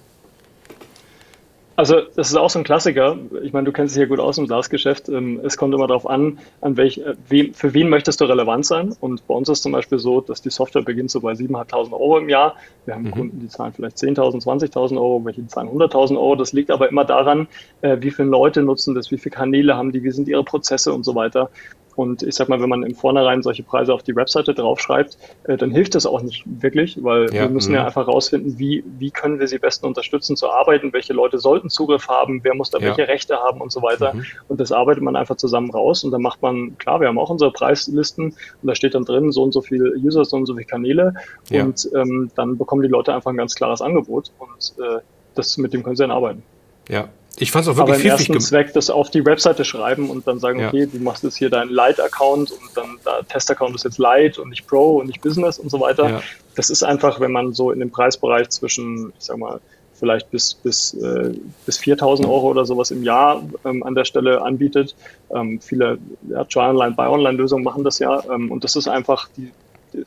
Also das ist auch so ein Klassiker. Ich meine, du kennst dich ja gut aus im Glasgeschäft. Ähm, es kommt immer darauf an, an welch, äh, für wen möchtest du relevant sein. Und bei uns ist zum Beispiel so, dass die Software beginnt so bei 7.500 Euro im Jahr. Wir haben mhm. Kunden, die zahlen vielleicht 10.000, 20.000 Euro, welche zahlen 100.000 Euro. Das liegt aber immer daran, äh, wie viele Leute nutzen das, wie viele Kanäle haben die, wie sind ihre Prozesse und so weiter. Und ich sag mal, wenn man im Vornherein solche Preise auf die Webseite draufschreibt, äh, dann hilft das auch nicht wirklich, weil ja, wir müssen ja mhm. einfach rausfinden, wie, wie können wir sie besten unterstützen zu arbeiten, welche Leute sollten Zugriff haben, wer muss da ja. welche Rechte haben und so weiter. Mhm. Und das arbeitet man einfach zusammen raus und dann macht man, klar, wir haben auch unsere Preislisten und da steht dann drin, so und so viele User, so und so viele Kanäle ja. und ähm, dann bekommen die Leute einfach ein ganz klares Angebot und äh, das, mit dem können sie dann arbeiten. Ja, ich fand es auch wirklich Aber im ersten Zweck das auf die Webseite schreiben und dann sagen, ja. okay, du machst jetzt hier deinen Light-Account und dann da Test-Account ist jetzt Light und nicht Pro und nicht Business und so weiter. Ja. Das ist einfach, wenn man so in dem Preisbereich zwischen, ich sag mal, vielleicht bis, bis, äh, bis 4000 Euro oder sowas im Jahr ähm, an der Stelle anbietet. Ähm, viele ja, Try-Online, Buy-Online-Lösungen machen das ja. Ähm, und das ist einfach die,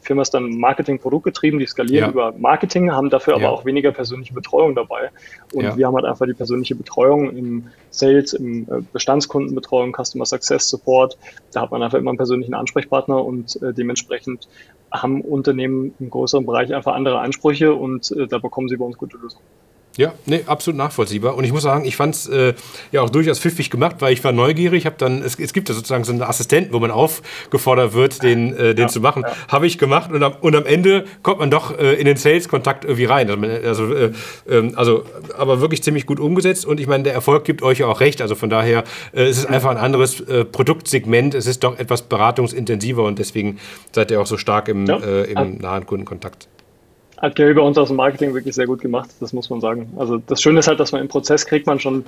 Firma ist dann Marketing-Produkt getrieben, die skalieren ja. über Marketing, haben dafür ja. aber auch weniger persönliche Betreuung dabei. Und ja. wir haben halt einfach die persönliche Betreuung im Sales, im äh, Bestandskundenbetreuung, Customer Success Support. Da hat man einfach immer einen persönlichen Ansprechpartner und äh, dementsprechend haben Unternehmen im größeren Bereich einfach andere Ansprüche und äh, da bekommen sie bei uns gute Lösungen. Ja, nee, absolut nachvollziehbar. Und ich muss sagen, ich fand es äh, ja auch durchaus pfiffig gemacht, weil ich war neugierig. Hab dann, es, es gibt ja sozusagen so einen Assistenten, wo man aufgefordert wird, den, äh, den ja, zu machen. Ja. Habe ich gemacht und am, und am Ende kommt man doch äh, in den Sales-Kontakt irgendwie rein. Also, also, äh, ähm, also, aber wirklich ziemlich gut umgesetzt. Und ich meine, der Erfolg gibt euch ja auch recht. Also von daher äh, es ist es einfach ein anderes äh, Produktsegment. Es ist doch etwas beratungsintensiver und deswegen seid ihr auch so stark im, ja. im nahen Kundenkontakt hat Gary bei uns aus dem Marketing wirklich sehr gut gemacht, das muss man sagen. Also das Schöne ist halt, dass man im Prozess kriegt man schon,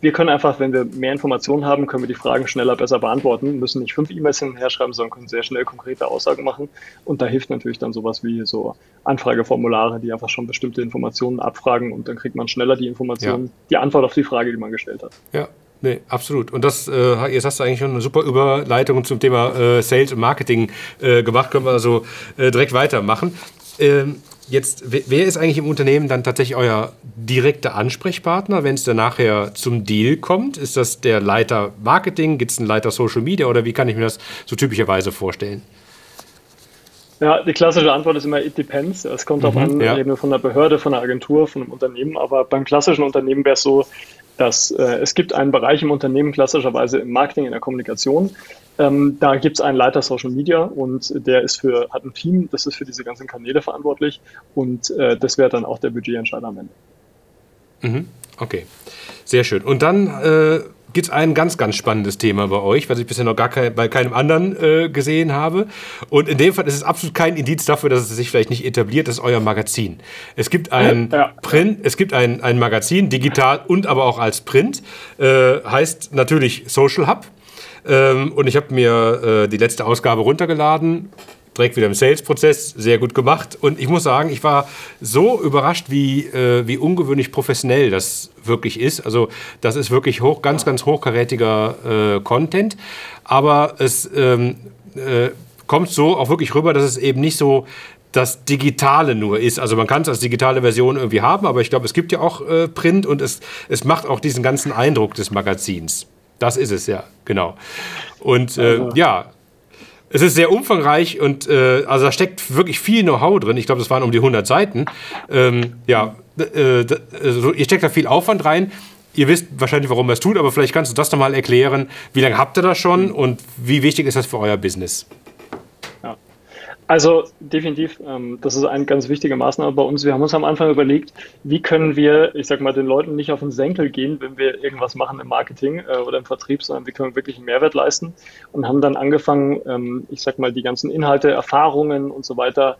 wir können einfach, wenn wir mehr Informationen haben, können wir die Fragen schneller, besser beantworten, müssen nicht fünf E-Mails hinterher schreiben, sondern können sehr schnell konkrete Aussagen machen. Und da hilft natürlich dann sowas wie so Anfrageformulare, die einfach schon bestimmte Informationen abfragen und dann kriegt man schneller die Informationen, ja. die Antwort auf die Frage, die man gestellt hat. Ja, Nee, absolut. Und das, äh, jetzt hast du eigentlich schon eine super Überleitung zum Thema äh, Sales und Marketing äh, gemacht. Können wir also äh, direkt weitermachen. Ähm, Jetzt, wer ist eigentlich im Unternehmen dann tatsächlich euer direkter Ansprechpartner, wenn es dann nachher zum Deal kommt? Ist das der Leiter Marketing? Gibt es einen Leiter Social Media oder wie kann ich mir das so typischerweise vorstellen? Ja, die klassische Antwort ist immer, it depends. Es kommt mhm, an, ja. reden wir von einer Behörde, von einer Agentur, von einem Unternehmen. Aber beim klassischen Unternehmen wäre es so, dass äh, es gibt einen Bereich im Unternehmen, klassischerweise im Marketing, in der Kommunikation. Ähm, da gibt es einen Leiter Social Media und der ist für, hat ein Team, das ist für diese ganzen Kanäle verantwortlich und äh, das wäre dann auch der Budgetentscheider am Ende. Mhm. Okay, sehr schön. Und dann äh, gibt es ein ganz, ganz spannendes Thema bei euch, was ich bisher noch gar kein, bei keinem anderen äh, gesehen habe. Und in dem Fall ist es absolut kein Indiz dafür, dass es sich vielleicht nicht etabliert, das ist euer Magazin. Es gibt ein ja. Print, es gibt ein, ein Magazin, digital und aber auch als Print, äh, heißt natürlich Social Hub. Ähm, und ich habe mir äh, die letzte Ausgabe runtergeladen direkt wieder im Sales-Prozess, sehr gut gemacht. Und ich muss sagen, ich war so überrascht, wie, äh, wie ungewöhnlich das wirklich ist. Also das ist wirklich hoch, ganz, ganz hochkarätiger äh, Content. Aber es ähm, äh, kommt so auch wirklich rüber, dass es eben nicht so das Digitale nur ist. Also man kann es als digitale Version irgendwie haben, aber ich glaube, es gibt ja auch äh, Print und es, es macht auch diesen ganzen Eindruck des Magazins. Das ist es, ja, genau. Und äh, also. ja, es ist sehr umfangreich und äh, also da steckt wirklich viel Know-how drin. Ich glaube, das waren um die 100 Seiten. Ähm, ja, äh, also ihr steckt da viel Aufwand rein. Ihr wisst wahrscheinlich, warum ihr es tut, aber vielleicht kannst du das nochmal erklären. Wie lange habt ihr das schon und wie wichtig ist das für euer Business? Also definitiv, ähm, das ist eine ganz wichtige Maßnahme bei uns. Wir haben uns am Anfang überlegt, wie können wir, ich sag mal, den Leuten nicht auf den Senkel gehen, wenn wir irgendwas machen im Marketing äh, oder im Vertrieb, sondern wie können wir wirklich einen Mehrwert leisten und haben dann angefangen, ähm, ich sag mal, die ganzen Inhalte, Erfahrungen und so weiter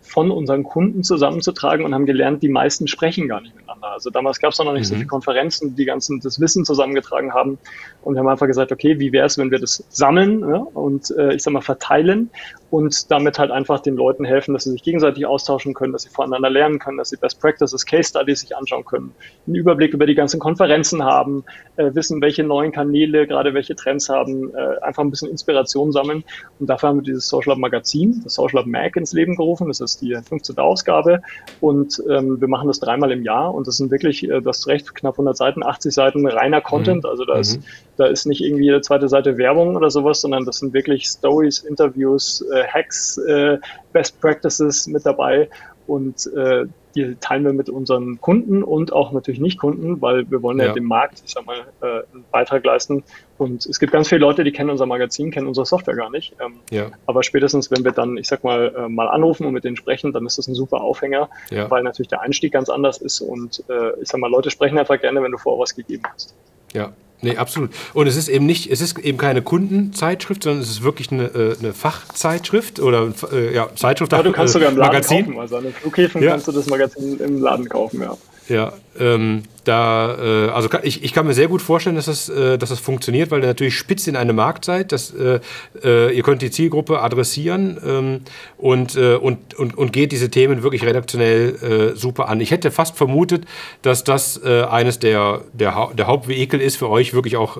von unseren Kunden zusammenzutragen und haben gelernt, die meisten sprechen gar nicht miteinander. Also damals gab es noch nicht mhm. so viele Konferenzen, die ganzen das Wissen zusammengetragen haben. Und wir haben einfach gesagt, okay, wie wäre es, wenn wir das sammeln ja, und äh, ich sag mal verteilen und damit halt einfach den Leuten helfen, dass sie sich gegenseitig austauschen können, dass sie voneinander lernen können, dass sie Best Practices, Case Studies sich anschauen können, einen Überblick über die ganzen Konferenzen haben, äh, wissen, welche neuen Kanäle gerade welche Trends haben, äh, einfach ein bisschen Inspiration sammeln. Und dafür haben wir dieses Social Lab Magazin, das Social Lab Mag ins Leben gerufen. Das ist die 15. Ausgabe und ähm, wir machen das dreimal im Jahr und das sind wirklich, äh, das recht, knapp 100 Seiten, 80 Seiten reiner Content. Mhm. Also da, mhm. ist, da ist nicht irgendwie jede zweite Seite Werbung oder sowas, sondern das sind wirklich Stories, Interviews, äh, Hacks, äh, Best Practices mit dabei und äh, die teilen wir mit unseren Kunden und auch natürlich Nicht-Kunden, weil wir wollen ja, ja dem Markt, ich sag mal, äh, einen Beitrag leisten. Und es gibt ganz viele Leute, die kennen unser Magazin, kennen unsere Software gar nicht. Ähm, ja. Aber spätestens, wenn wir dann, ich sag mal, äh, mal anrufen und mit denen sprechen, dann ist das ein super Aufhänger, ja. weil natürlich der Einstieg ganz anders ist. Und äh, ich sag mal, Leute sprechen einfach gerne, wenn du vorher was gegeben hast. Ja, Nee, absolut. Und es ist eben nicht, es ist eben keine Kundenzeitschrift, sondern es ist wirklich eine, äh, eine Fachzeitschrift oder äh, ja, Zeitschrift. Ja, du kannst äh, sogar im Laden Magazin. kaufen. Also an den Flughäfen ja. kannst du das Magazin im Laden kaufen, ja. Ja, ähm, da, äh, also kann, ich, ich kann mir sehr gut vorstellen, dass das, äh, dass das funktioniert, weil ihr natürlich spitz in eine Markt seid. Dass, äh, äh, ihr könnt die Zielgruppe adressieren ähm, und, äh, und, und, und geht diese Themen wirklich redaktionell äh, super an. Ich hätte fast vermutet, dass das eines der, der, ha der Hauptvehikel ist, für euch wirklich auch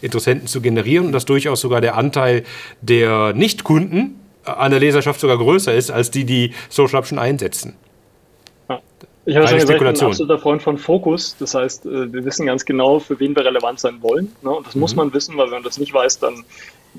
Interessenten zu generieren und dass durchaus sogar der Anteil der Nichtkunden an der Leserschaft sogar größer ist, als die, die Social Hub schon einsetzen. Ich habe schon gesagt, ich bin ein absoluter Freund von Fokus. Das heißt, äh, wir wissen ganz genau, für wen wir relevant sein wollen. Ne? Und das mhm. muss man wissen, weil wenn man das nicht weiß, dann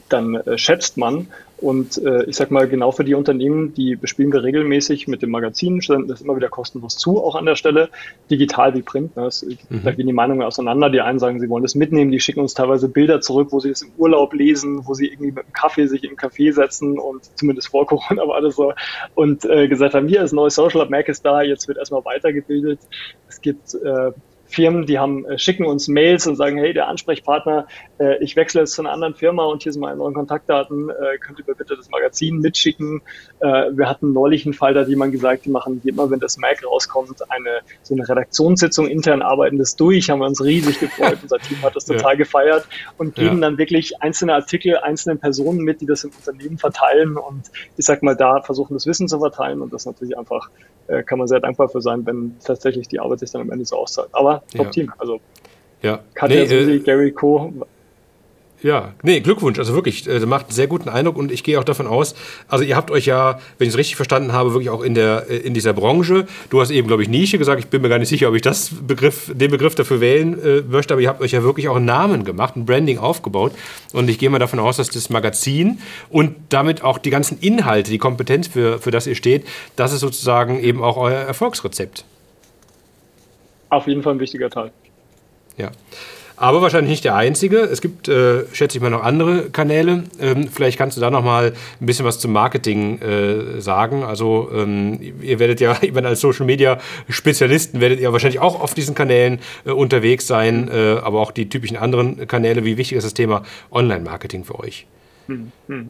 dann äh, schätzt man. Und äh, ich sag mal, genau für die Unternehmen, die bespielen wir regelmäßig mit dem Magazin, stellen das immer wieder kostenlos zu, auch an der Stelle, digital wie Print. Ne? Das, mhm. Da gehen die Meinungen auseinander. Die einen sagen, sie wollen das mitnehmen, die schicken uns teilweise Bilder zurück, wo sie es im Urlaub lesen, wo sie irgendwie mit einem Kaffee sich im Café setzen und zumindest vor Corona war das so und äh, gesagt haben, hier ist neues Social Lab, Mac ist da, jetzt wird erstmal weitergebildet. Es gibt äh, Firmen, die haben, äh, schicken uns Mails und sagen, hey, der Ansprechpartner, äh, ich wechsle jetzt zu einer anderen Firma und hier sind meine neuen Kontaktdaten, äh, könnt ihr mir bitte das Magazin mitschicken. Äh, wir hatten neulich einen Fall, da hat jemand gesagt, die machen immer, wenn das Mac rauskommt, eine so eine Redaktionssitzung intern arbeiten das durch, haben wir uns riesig gefreut. Unser Team hat das total ja. gefeiert und geben ja. dann wirklich einzelne Artikel einzelnen Personen mit, die das im Unternehmen verteilen und ich sag mal, da versuchen das Wissen zu verteilen und das natürlich einfach, äh, kann man sehr dankbar für sein, wenn tatsächlich die Arbeit sich dann am Ende so auszahlt. Aber Top-Team. Ja. Also ja. Katja, nee, Susi, äh, Gary Co. Ja, nee, Glückwunsch. Also wirklich, äh, macht einen sehr guten Eindruck und ich gehe auch davon aus, also ihr habt euch ja, wenn ich es richtig verstanden habe, wirklich auch in, der, äh, in dieser Branche, du hast eben, glaube ich, Nische gesagt, ich bin mir gar nicht sicher, ob ich das Begriff, den Begriff dafür wählen äh, möchte, aber ihr habt euch ja wirklich auch einen Namen gemacht, ein Branding aufgebaut und ich gehe mal davon aus, dass das Magazin und damit auch die ganzen Inhalte, die Kompetenz, für, für das ihr steht, das ist sozusagen eben auch euer Erfolgsrezept. Auf jeden Fall ein wichtiger Teil. Ja. Aber wahrscheinlich nicht der einzige. Es gibt, äh, schätze ich mal, noch andere Kanäle. Ähm, vielleicht kannst du da noch mal ein bisschen was zum Marketing äh, sagen. Also ähm, ihr werdet ja, ich meine, als Social Media Spezialisten werdet ihr wahrscheinlich auch auf diesen Kanälen äh, unterwegs sein, äh, aber auch die typischen anderen Kanäle. Wie wichtig ist das Thema Online-Marketing für euch? Hm, hm.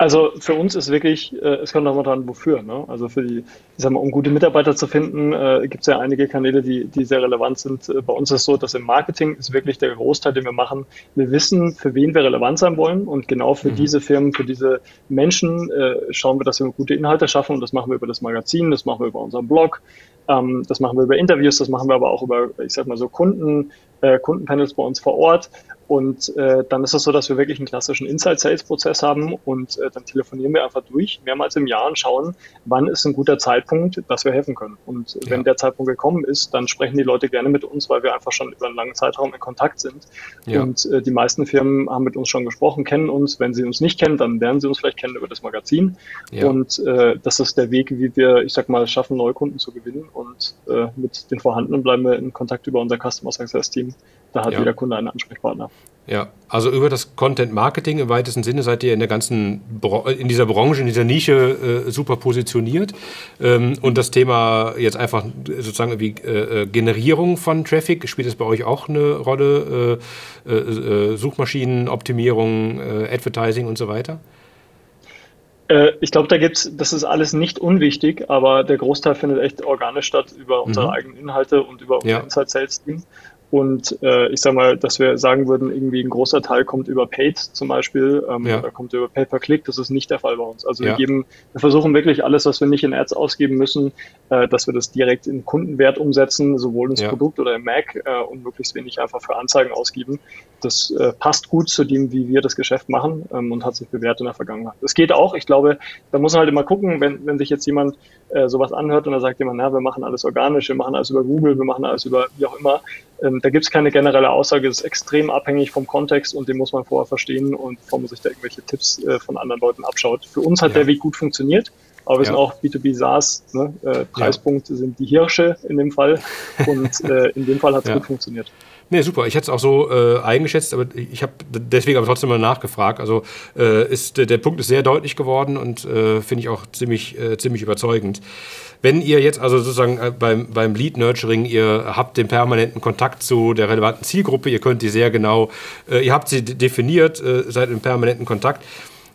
Also für uns ist wirklich, äh, es kommt nochmal dran, wofür. Ne? Also für die, ich sag mal, um gute Mitarbeiter zu finden, äh, gibt es ja einige Kanäle, die, die sehr relevant sind. Äh, bei uns ist es so, dass im Marketing ist wirklich der Großteil, den wir machen. Wir wissen, für wen wir relevant sein wollen und genau für mhm. diese Firmen, für diese Menschen äh, schauen wir, dass wir gute Inhalte schaffen und das machen wir über das Magazin, das machen wir über unseren Blog, ähm, das machen wir über Interviews, das machen wir aber auch über, ich sag mal so Kunden, äh, Kundenpanels bei uns vor Ort und äh, dann ist es so, dass wir wirklich einen klassischen Inside-Sales-Prozess haben und äh, dann telefonieren wir einfach durch, mehrmals im Jahr und schauen, wann ist ein guter Zeitpunkt, dass wir helfen können. Und ja. wenn der Zeitpunkt gekommen ist, dann sprechen die Leute gerne mit uns, weil wir einfach schon über einen langen Zeitraum in Kontakt sind. Ja. Und äh, die meisten Firmen haben mit uns schon gesprochen, kennen uns. Wenn sie uns nicht kennen, dann lernen sie uns vielleicht kennen über das Magazin. Ja. Und äh, das ist der Weg, wie wir, ich sag mal, schaffen, neue Kunden zu gewinnen. Und äh, mit den vorhandenen bleiben wir in Kontakt über unser Customer Success Team. Da hat jeder Kunde einen Ansprechpartner. Ja, also über das Content Marketing im weitesten Sinne seid ihr in der ganzen in dieser Branche, in dieser Nische äh, super positioniert. Ähm, und das Thema jetzt einfach sozusagen wie äh, äh, Generierung von Traffic, spielt es bei euch auch eine Rolle? Äh, äh, äh Suchmaschinenoptimierung, Advertising und so weiter? Ich glaube, da gibt's, das ist alles nicht unwichtig, aber der Großteil findet echt organisch statt über unsere mhm. eigenen Inhalte und über unser ja. Inside Sales Team. Und äh, ich sag mal, dass wir sagen würden, irgendwie ein großer Teil kommt über Paid zum Beispiel, ähm, ja. oder kommt über Pay per Click, das ist nicht der Fall bei uns. Also ja. wir geben, wir versuchen wirklich alles, was wir nicht in Ads ausgeben müssen, äh, dass wir das direkt in Kundenwert umsetzen, sowohl ins ja. Produkt oder im Mac äh, und möglichst wenig einfach für Anzeigen ausgeben. Das äh, passt gut zu dem, wie wir das Geschäft machen ähm, und hat sich bewährt in der Vergangenheit. Es geht auch, ich glaube, da muss man halt immer gucken, wenn, wenn sich jetzt jemand äh, sowas anhört und da sagt jemand, na, wir machen alles organisch, wir machen alles über Google, wir machen alles über wie auch immer, ähm, da gibt es keine generelle Aussage, es ist extrem abhängig vom Kontext und den muss man vorher verstehen und bevor man sich da irgendwelche Tipps äh, von anderen Leuten abschaut. Für uns hat ja. der Weg gut funktioniert, aber wir ja. sind auch B2B SaaS, ne? äh, Preispunkte ja. sind die Hirsche in dem Fall und äh, in dem Fall hat es gut funktioniert. Nee, super. Ich hätte es auch so äh, eingeschätzt, aber ich habe deswegen aber trotzdem mal nachgefragt. Also äh, ist, der Punkt ist sehr deutlich geworden und äh, finde ich auch ziemlich, äh, ziemlich überzeugend. Wenn ihr jetzt also sozusagen äh, beim, beim Lead Nurturing, ihr habt den permanenten Kontakt zu der relevanten Zielgruppe, ihr könnt die sehr genau, äh, ihr habt sie definiert, seid im permanenten Kontakt.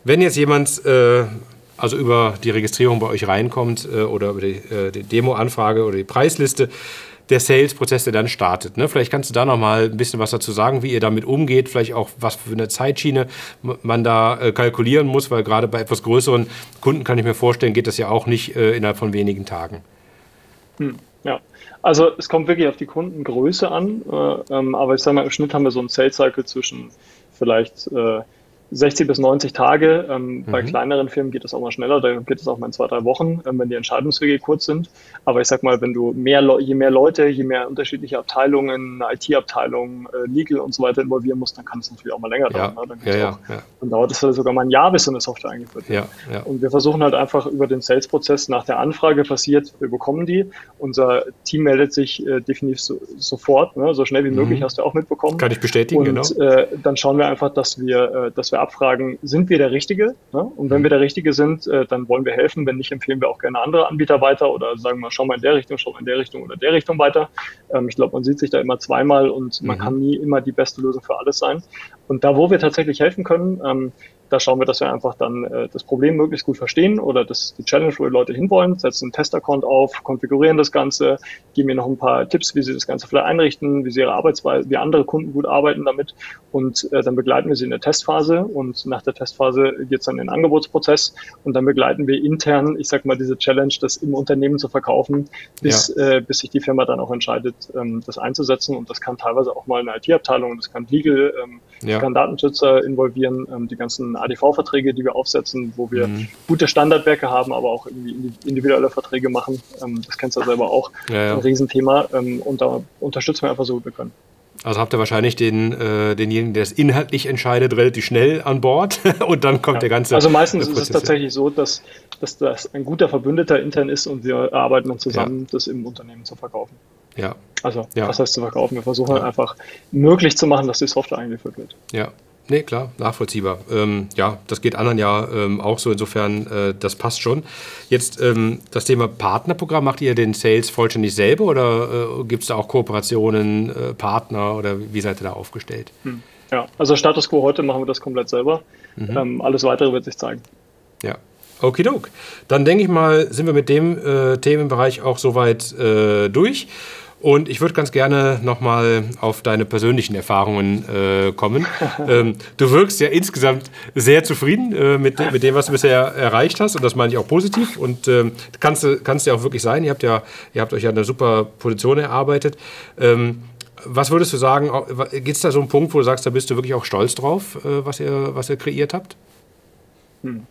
Wenn jetzt jemand also über die Registrierung bei euch reinkommt oder über die, die Demo-Anfrage oder die Preisliste, der Sales-Prozess, der dann startet. Ne? Vielleicht kannst du da noch mal ein bisschen was dazu sagen, wie ihr damit umgeht, vielleicht auch was für eine Zeitschiene man da äh, kalkulieren muss, weil gerade bei etwas größeren Kunden kann ich mir vorstellen, geht das ja auch nicht äh, innerhalb von wenigen Tagen. Hm, ja, also es kommt wirklich auf die Kundengröße an, äh, ähm, aber ich sage mal, im Schnitt haben wir so einen Sales-Cycle zwischen vielleicht äh, 60 bis 90 Tage. Ähm, mhm. Bei kleineren Firmen geht das auch mal schneller, da geht es auch mal in zwei, drei Wochen, ähm, wenn die Entscheidungswege kurz sind. Aber ich sag mal, wenn du mehr, je mehr Leute, je mehr unterschiedliche Abteilungen, IT-Abteilung, äh, Legal und so weiter involvieren musst, dann kann es natürlich auch mal länger ja. dauern. Ne? Dann, ja, auch, ja, dann, dauert es sogar mal ein Jahr, bis so eine Software eingeführt wird. Und wir versuchen halt einfach über den Sales-Prozess nach der Anfrage passiert, wir bekommen die. Unser Team meldet sich äh, definitiv so, sofort, ne? so schnell wie mhm. möglich, hast du auch mitbekommen. Kann ich bestätigen, und, genau. Äh, dann schauen wir einfach, dass wir, äh, dass wir abfragen, sind wir der Richtige? Ne? Und wenn mhm. wir der Richtige sind, äh, dann wollen wir helfen. Wenn nicht, empfehlen wir auch gerne andere Anbieter weiter oder sagen wir, schau mal in der Richtung, schau mal in der Richtung oder der Richtung weiter. Ähm, ich glaube, man sieht sich da immer zweimal und man mhm. kann nie immer die beste Lösung für alles sein. Und da, wo wir tatsächlich helfen können, ähm, da schauen wir, dass wir einfach dann äh, das Problem möglichst gut verstehen oder das, die Challenge, wo die Leute hinwollen, setzen einen Testaccount auf, konfigurieren das Ganze, geben mir noch ein paar Tipps, wie sie das Ganze vielleicht einrichten, wie sie ihre Arbeitsweise, wie andere Kunden gut arbeiten damit und äh, dann begleiten wir sie in der Testphase und nach der Testphase geht es dann in den Angebotsprozess und dann begleiten wir intern, ich sag mal, diese Challenge, das im Unternehmen zu verkaufen, bis, ja. äh, bis sich die Firma dann auch entscheidet, ähm, das einzusetzen und das kann teilweise auch mal eine IT-Abteilung, das kann Legal, ähm, ja. kann Datenschützer involvieren, ähm, die ganzen ADV-Verträge, die wir aufsetzen, wo wir mhm. gute Standardwerke haben, aber auch irgendwie individuelle Verträge machen. Ähm, das kennst du ja selber auch. Ja, ja. Ein Riesenthema. Ähm, und da unterstützen wir einfach so gut wir können. Also habt ihr wahrscheinlich den, äh, denjenigen, der es inhaltlich entscheidet, relativ schnell an Bord und dann kommt ja. der ganze. Also meistens ist es tatsächlich so, dass, dass das ein guter Verbündeter intern ist und wir arbeiten dann zusammen, das im Unternehmen zu verkaufen. Ja. Also, ja. was heißt zu verkaufen? Wir versuchen ja. einfach möglich zu machen, dass die Software eingeführt wird. Ja, Nee, klar, nachvollziehbar. Ähm, ja, das geht anderen ja ähm, auch so. Insofern, äh, das passt schon. Jetzt ähm, das Thema Partnerprogramm. Macht ihr den Sales vollständig selber oder äh, gibt es da auch Kooperationen, äh, Partner oder wie seid ihr da aufgestellt? Hm. Ja, also Status Quo heute machen wir das komplett selber. Mhm. Ähm, alles weitere wird sich zeigen. Ja. Okidok. Dann denke ich mal, sind wir mit dem äh, Themenbereich auch soweit äh, durch. Und ich würde ganz gerne nochmal auf deine persönlichen Erfahrungen äh, kommen. ähm, du wirkst ja insgesamt sehr zufrieden äh, mit, mit dem, was du bisher erreicht hast. Und das meine ich auch positiv. Und ähm, kannst, kannst ja auch wirklich sein. Ihr habt, ja, ihr habt euch ja eine super Position erarbeitet. Ähm, was würdest du sagen, gibt es da so einen Punkt, wo du sagst, da bist du wirklich auch stolz drauf, äh, was, ihr, was ihr kreiert habt? Hm.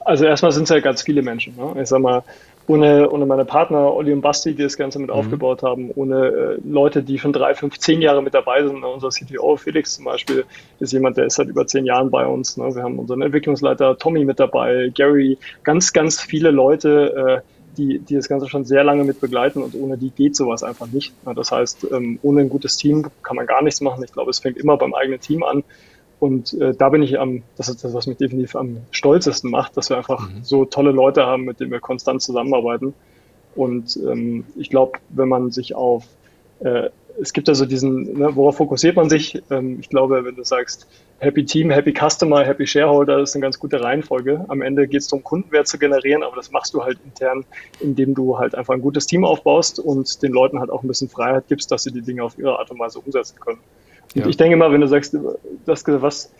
Also erstmal sind es ja ganz viele Menschen. Ne? Ich sag mal, ohne, ohne meine Partner Olli und Basti, die das Ganze mit mhm. aufgebaut haben, ohne äh, Leute, die schon drei, fünf, zehn Jahre mit dabei sind. Unser CTO Felix zum Beispiel ist jemand, der ist seit über zehn Jahren bei uns. Ne? Wir haben unseren Entwicklungsleiter Tommy mit dabei, Gary, ganz, ganz viele Leute, äh, die, die das Ganze schon sehr lange mit begleiten und ohne die geht sowas einfach nicht. Das heißt, ähm, ohne ein gutes Team kann man gar nichts machen. Ich glaube, es fängt immer beim eigenen Team an. Und äh, da bin ich am, das ist das, was mich definitiv am stolzesten macht, dass wir einfach mhm. so tolle Leute haben, mit denen wir konstant zusammenarbeiten. Und ähm, ich glaube, wenn man sich auf, äh, es gibt also diesen, ne, worauf fokussiert man sich? Ähm, ich glaube, wenn du sagst, Happy Team, Happy Customer, Happy Shareholder, das ist eine ganz gute Reihenfolge. Am Ende geht es darum, Kundenwert zu generieren, aber das machst du halt intern, indem du halt einfach ein gutes Team aufbaust und den Leuten halt auch ein bisschen Freiheit gibst, dass sie die Dinge auf ihre Art und Weise umsetzen können. Und ja. ich denke mal, wenn du sagst, das, was,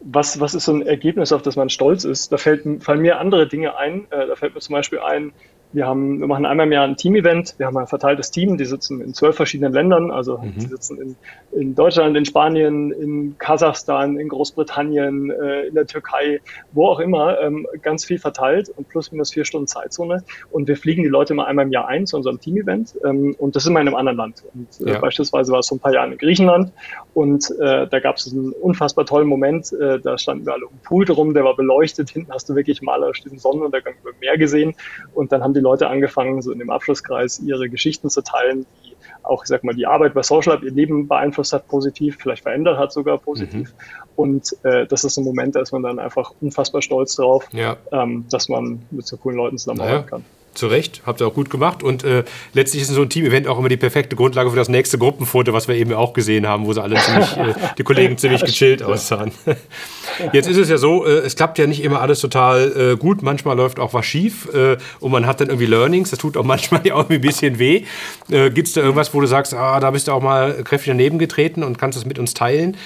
was, was ist so ein Ergebnis, auf das man stolz ist, da fällt, fallen mir andere Dinge ein. Äh, da fällt mir zum Beispiel ein, wir, haben, wir machen einmal im Jahr ein Team-Event. Wir haben ein verteiltes Team, die sitzen in zwölf verschiedenen Ländern. Also mhm. die sitzen in, in Deutschland, in Spanien, in Kasachstan, in Großbritannien, äh, in der Türkei, wo auch immer, ähm, ganz viel verteilt und plus minus vier Stunden Zeitzone. Und wir fliegen die Leute mal einmal im Jahr ein zu unserem Team-Event. Ähm, und das ist immer in einem anderen Land. Und äh, ja. beispielsweise war es vor ein paar Jahren in Griechenland. Und äh, da gab es einen unfassbar tollen Moment. Äh, da standen wir alle um den Pool drum, der war beleuchtet. Hinten hast du wirklich malerisch diesen Sonnenuntergang über Meer gesehen. Und dann haben die die Leute angefangen, so in dem Abschlusskreis ihre Geschichten zu teilen, die auch, ich sag mal, die Arbeit bei Social Lab ihr Leben beeinflusst hat, positiv, vielleicht verändert hat sogar positiv. Mhm. Und äh, das ist ein Moment, da ist man dann einfach unfassbar stolz drauf, ja. ähm, dass man mit so coolen Leuten zusammenarbeiten naja. kann. Zu Recht, habt ihr auch gut gemacht. Und äh, letztlich ist so ein Team-Event auch immer die perfekte Grundlage für das nächste Gruppenfoto, was wir eben auch gesehen haben, wo sie alle ziemlich, äh, die Kollegen ziemlich gechillt aussahen. Jetzt ist es ja so, äh, es klappt ja nicht immer alles total äh, gut. Manchmal läuft auch was schief äh, und man hat dann irgendwie Learnings. Das tut auch manchmal ja auch ein bisschen weh. Äh, Gibt es da irgendwas, wo du sagst, ah, da bist du auch mal kräftig daneben getreten und kannst das mit uns teilen?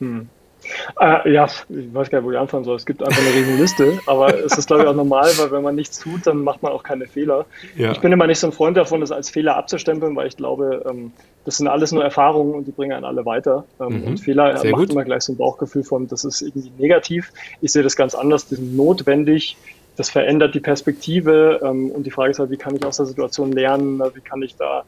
Hm. Äh, ja, ich weiß gar nicht, wo ich anfangen soll. Es gibt einfach eine riesen Liste, aber es ist, glaube ich, auch normal, weil wenn man nichts tut, dann macht man auch keine Fehler. Ja. Ich bin immer nicht so ein Freund davon, das als Fehler abzustempeln, weil ich glaube, ähm, das sind alles nur Erfahrungen und die bringen einen alle weiter. Ähm, mhm. Und Fehler Sehr macht gut. immer gleich so ein Bauchgefühl von, das ist irgendwie negativ. Ich sehe das ganz anders, die sind notwendig, das verändert die Perspektive ähm, und die Frage ist halt, wie kann ich aus der Situation lernen, wie kann ich da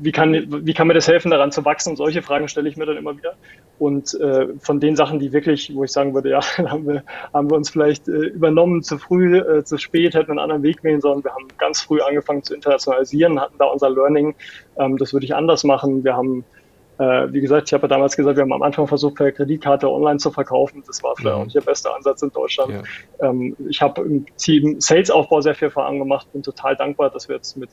wie kann, wie kann mir das helfen, daran zu wachsen? Und solche Fragen stelle ich mir dann immer wieder. Und äh, von den Sachen, die wirklich, wo ich sagen würde, ja, haben wir, haben wir uns vielleicht äh, übernommen, zu früh, äh, zu spät, hätten einen anderen Weg wählen sollen. Wir haben ganz früh angefangen zu internationalisieren, hatten da unser Learning. Ähm, das würde ich anders machen. Wir haben äh, wie gesagt, ich habe ja damals gesagt, wir haben am Anfang versucht, per Kreditkarte online zu verkaufen. Das war vielleicht mhm. auch nicht der beste Ansatz in Deutschland. Ja. Ähm, ich habe im Team Sales-Aufbau sehr viel vorangemacht. Bin total dankbar, dass wir jetzt mit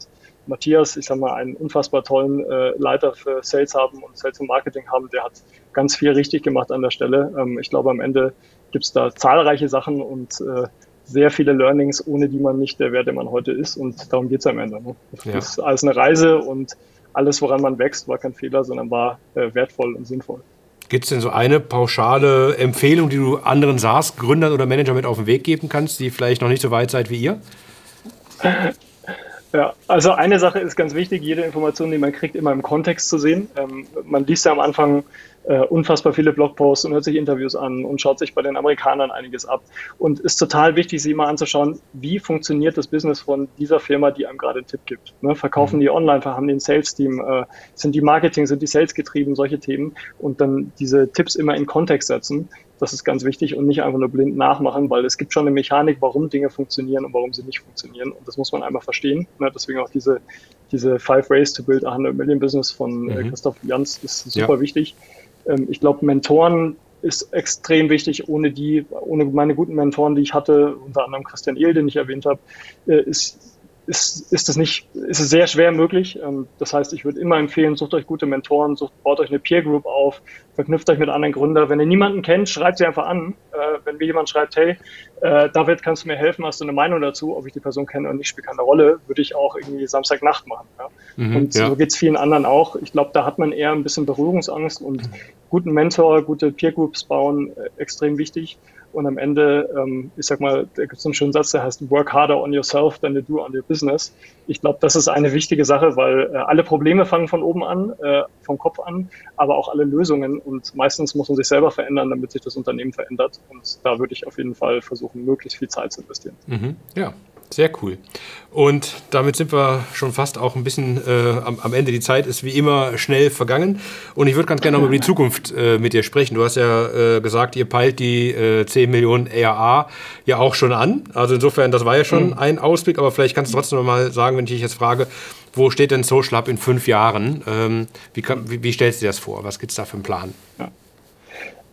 Matthias, ich sage mal, einen unfassbar tollen äh, Leiter für Sales haben und Sales und Marketing haben. Der hat ganz viel richtig gemacht an der Stelle. Ähm, ich glaube, am Ende gibt es da zahlreiche Sachen und äh, sehr viele Learnings, ohne die man nicht der wäre, der man heute ist. Und darum geht es am Ende. Ne? Das ja. ist alles eine Reise und alles, woran man wächst, war kein Fehler, sondern war äh, wertvoll und sinnvoll. Gibt es denn so eine pauschale Empfehlung, die du anderen SaaS-Gründern oder Managern mit auf den Weg geben kannst, die vielleicht noch nicht so weit seid wie ihr? Ja, also eine Sache ist ganz wichtig, jede Information, die man kriegt, immer im Kontext zu sehen. Ähm, man liest ja am Anfang äh, unfassbar viele Blogposts und hört sich Interviews an und schaut sich bei den Amerikanern einiges ab. Und ist total wichtig, sich mal anzuschauen, wie funktioniert das Business von dieser Firma, die einem gerade einen Tipp gibt. Ne? Verkaufen mhm. die online, haben die ein Sales-Team, äh, sind die Marketing, sind die Sales getrieben, solche Themen und dann diese Tipps immer in Kontext setzen. Das ist ganz wichtig und nicht einfach nur blind nachmachen, weil es gibt schon eine Mechanik, warum Dinge funktionieren und warum sie nicht funktionieren. Und das muss man einmal verstehen. Ne? Deswegen auch diese, diese Five Ways to Build a 100 Million Business von äh, mhm. Christoph Jans ist super ja. wichtig. Ähm, ich glaube, Mentoren ist extrem wichtig. Ohne die, ohne meine guten Mentoren, die ich hatte, unter anderem Christian Ehl, den ich erwähnt habe, äh, ist, ist, ist es nicht, ist es sehr schwer möglich. Ähm, das heißt, ich würde immer empfehlen, sucht euch gute Mentoren, sucht, baut euch eine Peer Group auf, verknüpft euch mit anderen Gründern. Wenn ihr niemanden kennt, schreibt sie einfach an. Äh, wenn mir jemand schreibt, hey, äh, David, kannst du mir helfen? Hast du eine Meinung dazu? Ob ich die Person kenne oder nicht, spielt keine Rolle. Würde ich auch irgendwie Samstagnacht machen. Mhm, und ja. so geht es vielen anderen auch. Ich glaube, da hat man eher ein bisschen Berührungsangst und mhm. guten Mentor, gute Peer Groups bauen, äh, extrem wichtig. Und am Ende, ähm, ich sag mal, da gibt es einen schönen Satz, der heißt, work harder on yourself than you do on your business. Ich glaube, das ist eine wichtige Sache, weil äh, alle Probleme fangen von oben an, äh, vom Kopf an, aber auch alle Lösungen. Und meistens muss man sich selber verändern, damit sich das Unternehmen verändert. Und da würde ich auf jeden Fall versuchen, möglichst viel Zeit zu investieren. Mhm. Ja, sehr cool. Und damit sind wir schon fast auch ein bisschen äh, am, am, Ende. Die Zeit ist wie immer schnell vergangen. Und ich würde ganz gerne noch über die Zukunft äh, mit dir sprechen. Du hast ja äh, gesagt, ihr peilt die äh, 10 Millionen ERA ja auch schon an. Also insofern, das war ja schon mhm. ein Ausblick. Aber vielleicht kannst du trotzdem noch mal sagen, wenn ich dich jetzt frage, wo steht denn Social Hub in fünf Jahren? Ähm, wie, kann, wie, wie, stellst du dir das vor? Was gibt es da für einen Plan? Ja.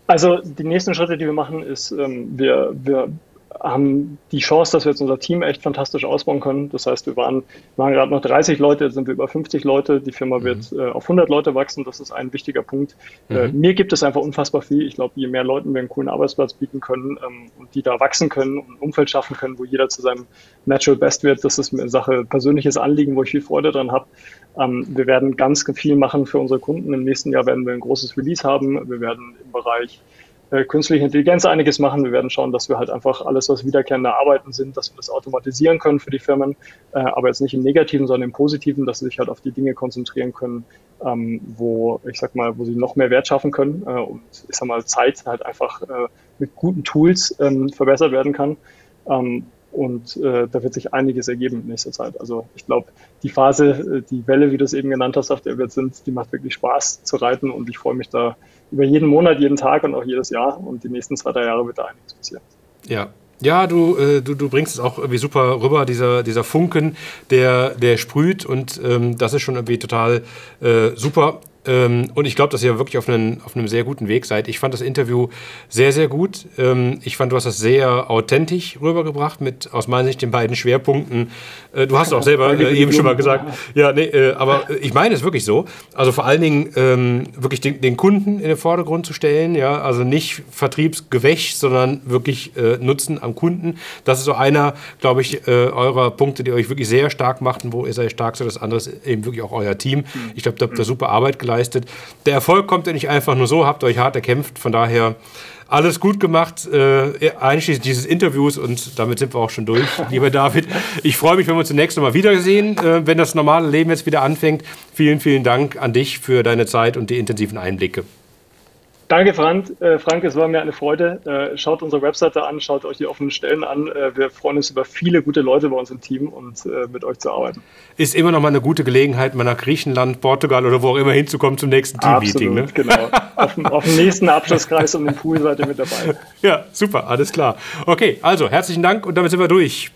Also die nächsten Schritte, die wir machen, ist, ähm, wir, wir haben die Chance, dass wir jetzt unser Team echt fantastisch ausbauen können. Das heißt, wir waren, waren gerade noch 30 Leute, jetzt sind wir über 50 Leute. Die Firma wird mhm. äh, auf 100 Leute wachsen. Das ist ein wichtiger Punkt. Äh, mhm. Äh, mir gibt es einfach unfassbar viel. Ich glaube, je mehr Leuten wir einen coolen Arbeitsplatz bieten können ähm, und die da wachsen können und ein Umfeld schaffen können, wo jeder zu seinem Natural Best wird, das ist mir eine Sache persönliches Anliegen, wo ich viel Freude dran habe. Ähm, wir werden ganz viel machen für unsere Kunden. Im nächsten Jahr werden wir ein großes Release haben. Wir werden im Bereich äh, künstliche Intelligenz einiges machen. Wir werden schauen, dass wir halt einfach alles, was wiederkehrende Arbeiten sind, dass wir das automatisieren können für die Firmen, äh, aber jetzt nicht im Negativen, sondern im Positiven, dass sie sich halt auf die Dinge konzentrieren können, ähm, wo, ich sag mal, wo sie noch mehr Wert schaffen können äh, und ich sag mal, Zeit halt einfach äh, mit guten Tools ähm, verbessert werden kann. Ähm, und äh, da wird sich einiges ergeben in nächster Zeit. Also ich glaube, die Phase, äh, die Welle, wie du es eben genannt hast, auf der wir sind, die macht wirklich Spaß zu reiten und ich freue mich da über jeden Monat, jeden Tag und auch jedes Jahr. Und die nächsten zwei, drei Jahre wird da einiges passieren. Ja, ja, du, äh, du, du bringst es auch irgendwie super rüber, dieser, dieser Funken, der, der sprüht und ähm, das ist schon irgendwie total äh, super. Ähm, und ich glaube, dass ihr wirklich auf, einen, auf einem sehr guten Weg seid. Ich fand das Interview sehr, sehr gut. Ähm, ich fand, du hast das sehr authentisch rübergebracht mit aus meiner Sicht den beiden Schwerpunkten. Äh, du hast auch selber äh, eben schon mal gesagt. Ja, nee, äh, aber ich meine es wirklich so. Also vor allen Dingen ähm, wirklich den, den, Kunden in den Vordergrund zu stellen. Ja, also nicht Vertriebsgewächt, sondern wirklich äh, Nutzen am Kunden. Das ist so einer, glaube ich, eurer Punkte, die euch wirklich sehr stark machten, wo ihr sehr stark seid. Das andere ist eben wirklich auch euer Team. Ich glaube, da habt ihr super Arbeit geleistet geleistet. Der Erfolg kommt ja nicht einfach nur so, habt euch hart erkämpft. Von daher alles gut gemacht, äh, einschließlich dieses Interviews und damit sind wir auch schon durch, lieber David. Ich freue mich, wenn wir uns zunächst nochmal wiedersehen, äh, wenn das normale Leben jetzt wieder anfängt. Vielen, vielen Dank an dich für deine Zeit und die intensiven Einblicke. Danke, Frank. Äh, Frank, es war mir eine Freude. Äh, schaut unsere Webseite an, schaut euch die offenen Stellen an. Äh, wir freuen uns über viele gute Leute bei uns im Team und äh, mit euch zu arbeiten. Ist immer noch mal eine gute Gelegenheit, mal nach Griechenland, Portugal oder wo auch immer hinzukommen zum nächsten Team-Meeting. Ne? genau. auf, dem, auf dem nächsten Abschlusskreis um den Pool seid ihr mit dabei. Ja, super, alles klar. Okay, also herzlichen Dank und damit sind wir durch.